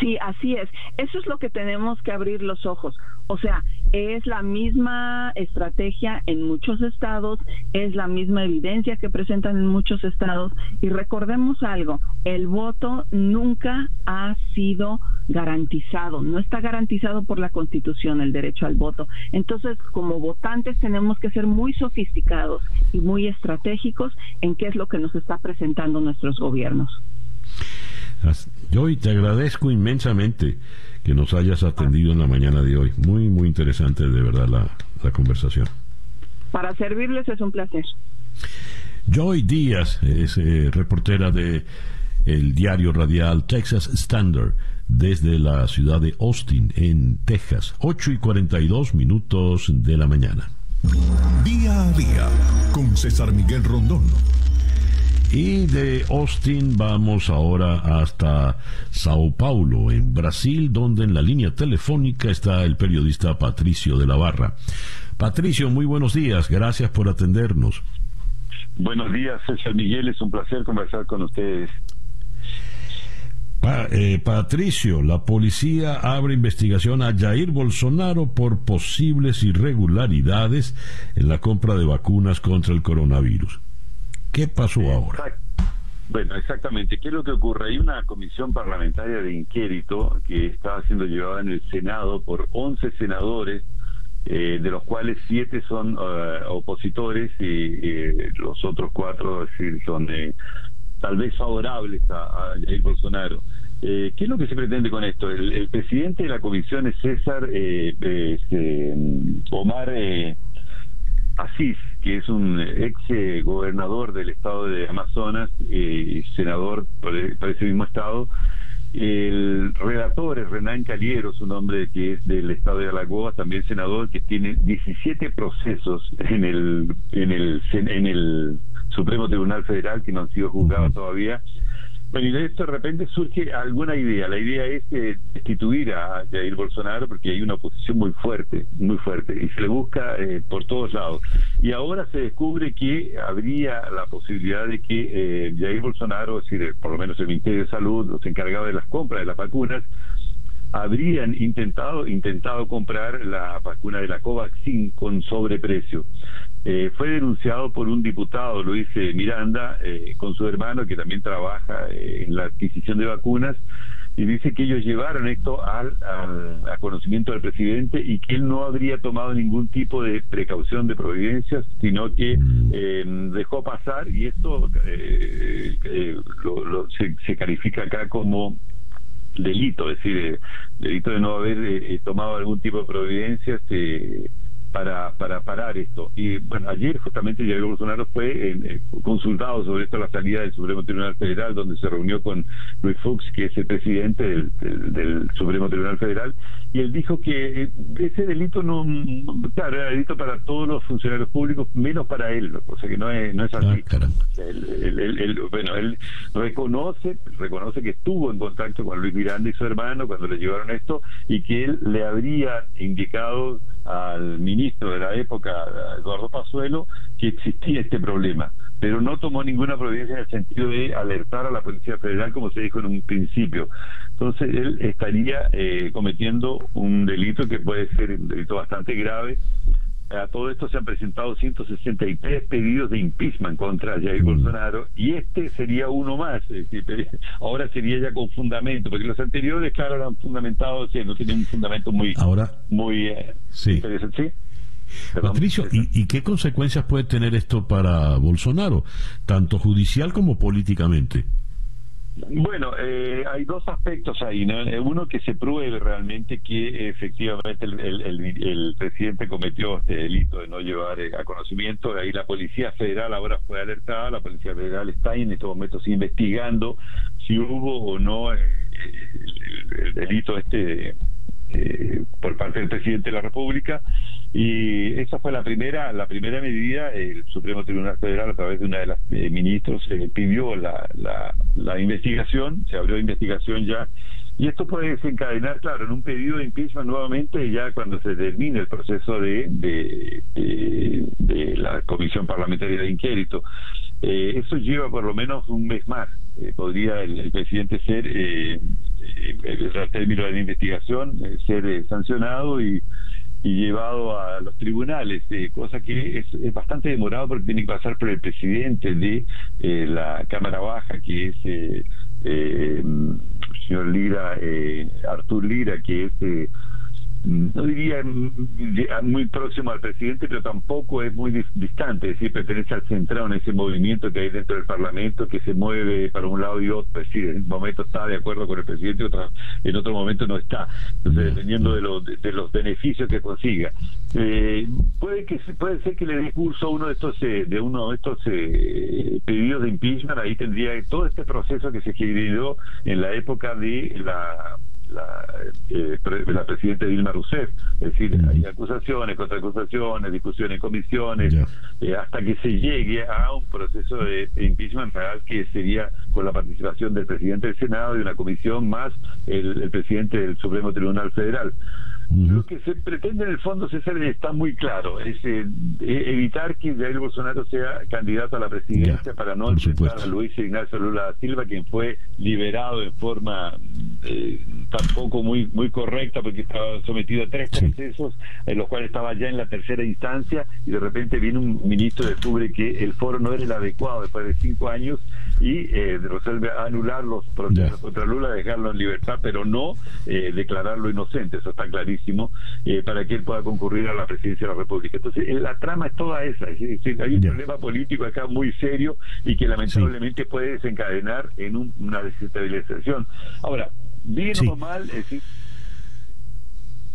Sí, así es. Eso es lo que tenemos que abrir los ojos. O sea, es la misma estrategia en muchos estados, es la misma evidencia que presentan en muchos estados. Y recordemos algo, el voto nunca ha sido garantizado, no está garantizado por la Constitución el derecho al voto. Entonces, como votantes tenemos que ser muy sofisticados y muy estratégicos en qué es lo que nos está presentando nuestros gobiernos. Yo te agradezco inmensamente que nos hayas atendido en la mañana de hoy. Muy, muy interesante de verdad la, conversación. Para servirles es un placer. Joy Díaz es eh, reportera de el diario radial Texas Standard desde la ciudad de Austin, en Texas, 8 y 42 minutos de la mañana. Día a día con César Miguel Rondón. Y de Austin vamos ahora hasta Sao Paulo, en Brasil, donde en la línea telefónica está el periodista Patricio de la Barra. Patricio, muy buenos días, gracias por atendernos. Buenos días, César Miguel, es un placer conversar con ustedes. Eh, Patricio, la policía abre investigación a Jair Bolsonaro por posibles irregularidades en la compra de vacunas contra el coronavirus. ¿Qué pasó ahora? Bueno, exactamente. ¿Qué es lo que ocurre? Hay una comisión parlamentaria de inquérito que está siendo llevada en el Senado por 11 senadores, eh, de los cuales 7 son eh, opositores y los otros 4 decir, son tal vez favorables a, Jair Bolsonaro. ¿Qué es lo que se pretende con esto? El, presidente de la comisión es César este, Omar Asís, que es un ex eh, gobernador del estado de Amazonas, y senador para ese mismo estado. El redactor es Renan Calieros, un hombre que es del estado de Alagoas, también senador, que tiene 17 procesos en el, en el, en el Supremo Tribunal Federal que no han sido juzgados todavía bueno, y de esto de repente surge alguna idea. La idea es eh, destituir a Jair Bolsonaro porque hay una oposición muy fuerte, muy fuerte, y se le busca eh, por todos lados. Y ahora se descubre que habría la posibilidad de que eh, Jair Bolsonaro, es decir, por lo menos el Ministerio de Salud, los encargados de las compras de las vacunas, habrían intentado intentado comprar la vacuna de la Covaxin con sobreprecio. Eh, fue denunciado por un diputado, Luis eh, Miranda, eh, con su hermano que también trabaja en la adquisición de vacunas, y dice que ellos llevaron esto al, a conocimiento del presidente y que él no habría tomado ningún tipo de precaución de providencias, sino que dejó pasar, y esto se, se califica acá como delito, es decir, delito de no haber tomado algún tipo de providencias para, para parar esto. Y bueno, ayer justamente Jair Bolsonaro fue eh, consultado sobre esto a la salida del Supremo Tribunal Federal, donde se reunió con Luis Fuchs, que es el presidente del, Supremo Tribunal Federal, y él dijo que eh, ese delito no, claro, era delito para todos los funcionarios públicos, menos para él, o sea que no es, no es así. él, bueno, él reconoce, reconoce que estuvo en contacto con Luis Miranda y su hermano cuando le llevaron esto, y que él le habría indicado al ministro de la época, Eduardo Pazuelo, que existía este problema, pero no tomó ninguna providencia en el sentido de alertar a la Policía Federal, como se dijo en un principio. Entonces, él estaría eh, cometiendo un delito que puede ser un delito bastante grave, a todo esto se han presentado 163 pedidos de impeachment contra Jair mm. Bolsonaro y este sería uno más. ahora sería ya con fundamento, porque los anteriores, claro, eran fundamentados, no tienen un fundamento muy, ahora, muy eh, sí. Patricio, ¿y, qué consecuencias puede tener esto para Bolsonaro, tanto judicial como políticamente? Bueno, eh, hay dos aspectos ahí. ¿no? Eh, uno, que se pruebe realmente que efectivamente el, presidente cometió este delito de no llevar eh, a conocimiento. Ahí la Policía Federal ahora fue alertada. La Policía Federal está en estos momentos investigando si hubo o no el, delito este por parte del presidente de la República. Y esa fue la primera la primera medida. El Supremo Tribunal Federal a través de una de las eh, ministros eh, pidió la, la, investigación se abrió investigación ya. Y esto puede desencadenar claro en un pedido de impeachment nuevamente ya cuando se termine el proceso de de, de, la comisión parlamentaria de inquérito. Eh, eso lleva por lo menos un mes más podría el, presidente ser eh, el término de la investigación ser sancionado y y llevado a los tribunales, eh, cosa que es, bastante demorado porque tiene que pasar por el presidente de eh, la Cámara Baja, que es eh, eh señor Lira, Artur Lira, que es no diría muy próximo al presidente, pero tampoco es muy distante, es decir, pertenece al centrado en ese movimiento que hay dentro del Parlamento, que se mueve para un lado y otro, es decir, en un momento está de acuerdo con el presidente, otra, en otro momento no está, entonces dependiendo de, los de, los beneficios que consiga. Eh, puede que puede ser que le dé curso a uno de estos eh, de uno de estos eh, pedidos de impeachment, ahí tendría todo este proceso que se generó en la época de la la, eh, la presidenta Dilma Rousseff. Es decir, hay acusaciones, contraacusaciones, discusiones en comisiones, eh, hasta que se llegue a un proceso de, impeachment real que sería con la participación del presidente del Senado y una comisión más el presidente del Supremo Tribunal Federal. Lo que se pretende en el fondo, César, está muy claro, es eh, e-, evitar que Jair Bolsonaro sea candidato a la presidencia para no enfrentar a Luis Ignacio Lula da Silva, quien fue liberado en forma eh, tampoco muy muy correcta porque estaba sometido a tres procesos, en los cuales estaba ya en la tercera instancia y de repente viene un ministro y descubre que el foro no era el adecuado después de cinco años y eh, resuelve anular los procesos contra Lula, dejarlo en libertad, pero no eh, declararlo inocente, eso está clarísimo eh, para que él pueda concurrir a la presidencia de la República. Entonces, eh, la trama es toda esa. Es decir, hay un problema político acá muy serio y que lamentablemente puede desencadenar en una desestabilización. Ahora, bien o mal, es decir,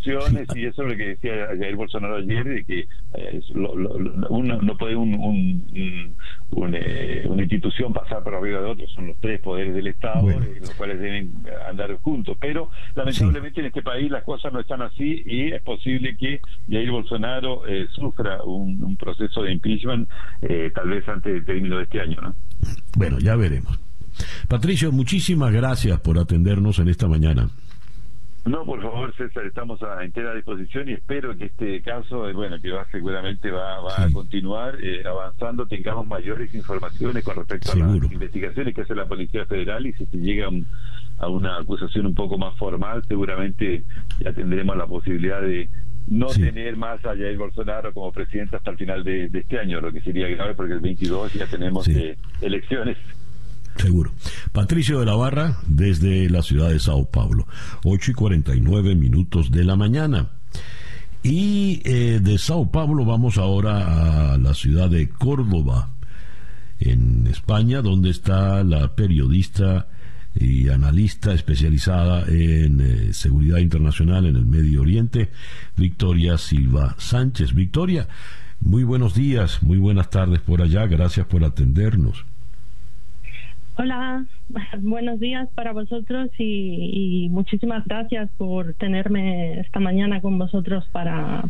y eso es lo que decía Jair Bolsonaro ayer, de que eh, no puede un, eh, una institución pasar por arriba de otros, son los tres poderes del Estado, eh, los cuales deben andar juntos. Pero lamentablemente en este país las cosas no están así y es posible que Jair Bolsonaro sufra un, proceso de impeachment tal vez antes del término de este año. ¿no? Bueno, ya veremos. Patricio, muchísimas gracias por atendernos en esta mañana. No, por favor, César, estamos a entera disposición y espero que este caso, eh, bueno, que va seguramente va, a continuar eh, avanzando, tengamos mayores informaciones con respecto a las investigaciones que hace la Policía Federal y si se llega a una acusación un poco más formal, seguramente ya tendremos la posibilidad de no tener más a Jair Bolsonaro como presidente hasta el final de, este año, lo que sería grave porque el 22 ya tenemos eh, elecciones Seguro. Patricio de la Barra, desde la ciudad de Sao Paulo, 8 y 49 minutos de la mañana. Y eh, de Sao Paulo vamos ahora a la ciudad de Córdoba, en España, donde está la periodista y analista especializada en eh, seguridad internacional en el Medio Oriente, Victoria Silva Sánchez. Victoria, muy buenos días, muy buenas tardes por allá, gracias por atendernos. Hola, buenos días para vosotros y, muchísimas gracias por tenerme esta mañana con vosotros para,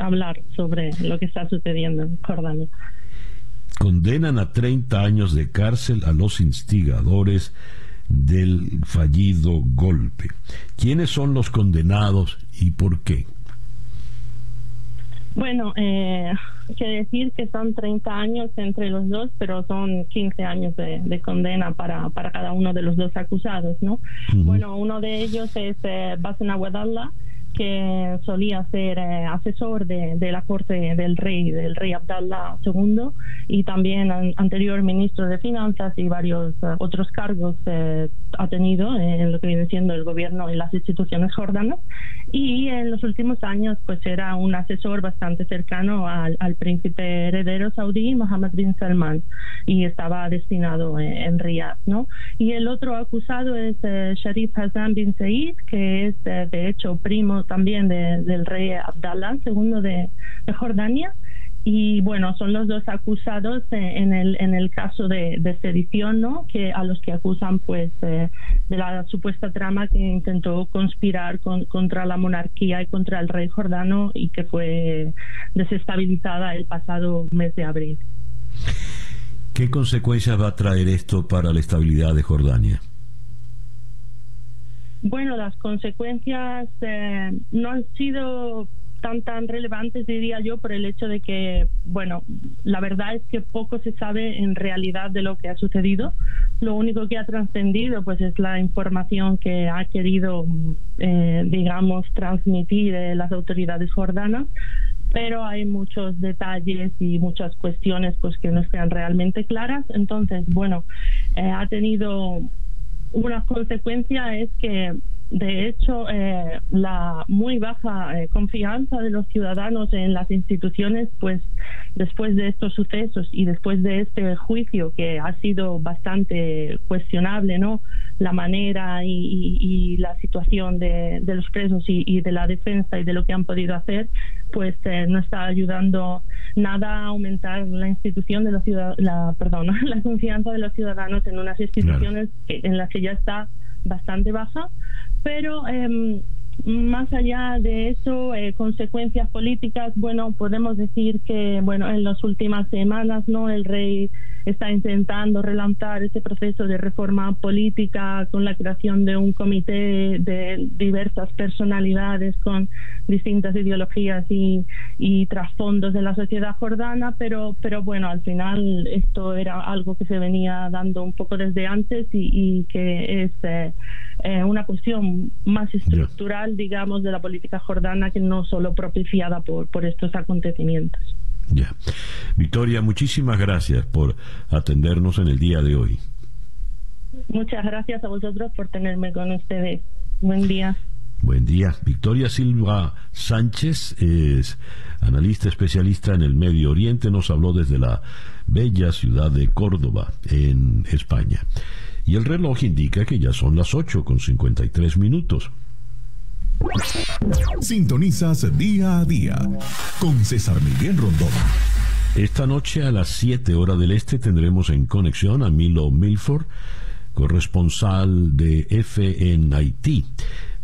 hablar sobre lo que está sucediendo en Jordania. Condenan a 30 años de cárcel a los instigadores del fallido golpe. ¿Quiénes son los condenados y por qué? Bueno, eh, que decir que son 30 años entre los dos, pero son 15 años de, condena para, para cada uno de los dos acusados, ¿no? Bueno, uno de ellos es eh, Basen que solía ser eh, asesor de, la corte del rey, del rey Abdallah II, y también anterior ministro de Finanzas y varios eh, otros cargos eh, ha tenido en lo que viene siendo el gobierno y las instituciones jordanas y en los últimos años pues era un asesor bastante cercano al, príncipe heredero saudí Mohammed bin Salman y estaba destinado en, Riyadh, ¿no? Y el otro acusado es Sharif Hassan bin Said, que es de hecho primo también del rey Abdallah II de, Jordania y bueno son los dos acusados en el en el caso de, sedición no que a los que acusan pues de la supuesta trama que intentó conspirar contra la monarquía y contra el rey jordano y que fue desestabilizada el pasado mes de abril ¿Qué consecuencias va a traer esto para la estabilidad de Jordania? Bueno, las consecuencias eh, no han sido tan tan relevantes diría yo por el hecho de que bueno la verdad es que poco se sabe en realidad de lo que ha sucedido. Lo único que ha trascendido pues es la información que ha querido eh, digamos transmitir eh, las autoridades jordanas pero hay muchos detalles y muchas cuestiones pues que no están realmente claras. Entonces bueno ha tenido una consecuencia es que de hecho, eh, la muy baja eh, confianza de los ciudadanos en las instituciones, pues después de estos sucesos y después de este juicio que ha sido bastante cuestionable, ¿no? La manera y, la situación de, los presos y, de la defensa y de lo que han podido hacer, pues eh, no está ayudando nada a aumentar la institución de la, perdón, la confianza de los ciudadanos en unas instituciones en las que ya está bastante baja, pero eh, más allá de eso, eh, consecuencias políticas, bueno, podemos decir que, bueno, en las últimas semanas, ¿no? El rey está intentando relanzar ese proceso de reforma política con la creación de un comité de diversas personalidades con distintas ideologías y, y trasfondos de la sociedad jordana, pero, pero bueno, al final esto era algo que se venía dando un poco desde antes y, que es eh, eh, una cuestión más estructural, digamos, de la política jordana que no solo propiciada por, por estos acontecimientos. Ya. Victoria, muchísimas gracias por atendernos en el día de hoy. Muchas gracias a vosotros por tenerme con ustedes. Buen día. Buen día. Victoria Silva Sánchez es analista especialista en el Medio Oriente. Nos habló desde la bella ciudad de Córdoba, en España. Y el reloj indica que ya son las 8 con 53 minutos. Sintonizas día a día con César Miguel Rondón. Esta noche a las 7 horas del este tendremos en conexión a Milo Milford, corresponsal de F en Haití.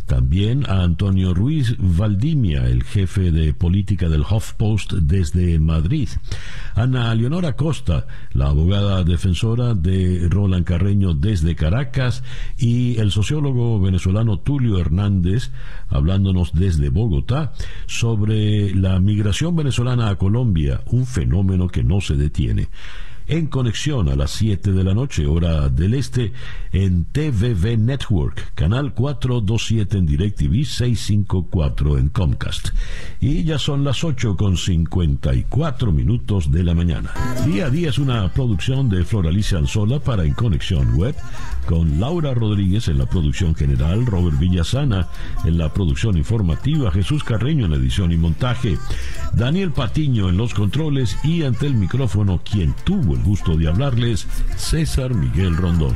También a Antonio Ruiz Valdimia, el jefe de política del HuffPost desde Madrid. Ana Leonora Costa, la abogada defensora de Roland Carreño desde Caracas. Y el sociólogo venezolano Tulio Hernández, hablándonos desde Bogotá sobre la migración venezolana a Colombia, un fenómeno que no se detiene en conexión a las 7 de la noche, hora del este, en TVV Network, canal 427 en DirecTV, 654 en Comcast. Y ya son las 8 con 54 minutos de la mañana. Día a día es una producción de Floralicia Anzola para En Conexión Web, con Laura Rodríguez en la producción general, Robert Villasana en la producción informativa, Jesús Carreño en la edición y montaje, Daniel Patiño en los controles y ante el micrófono quien tuvo el gusto de hablarles, César Miguel Rondón.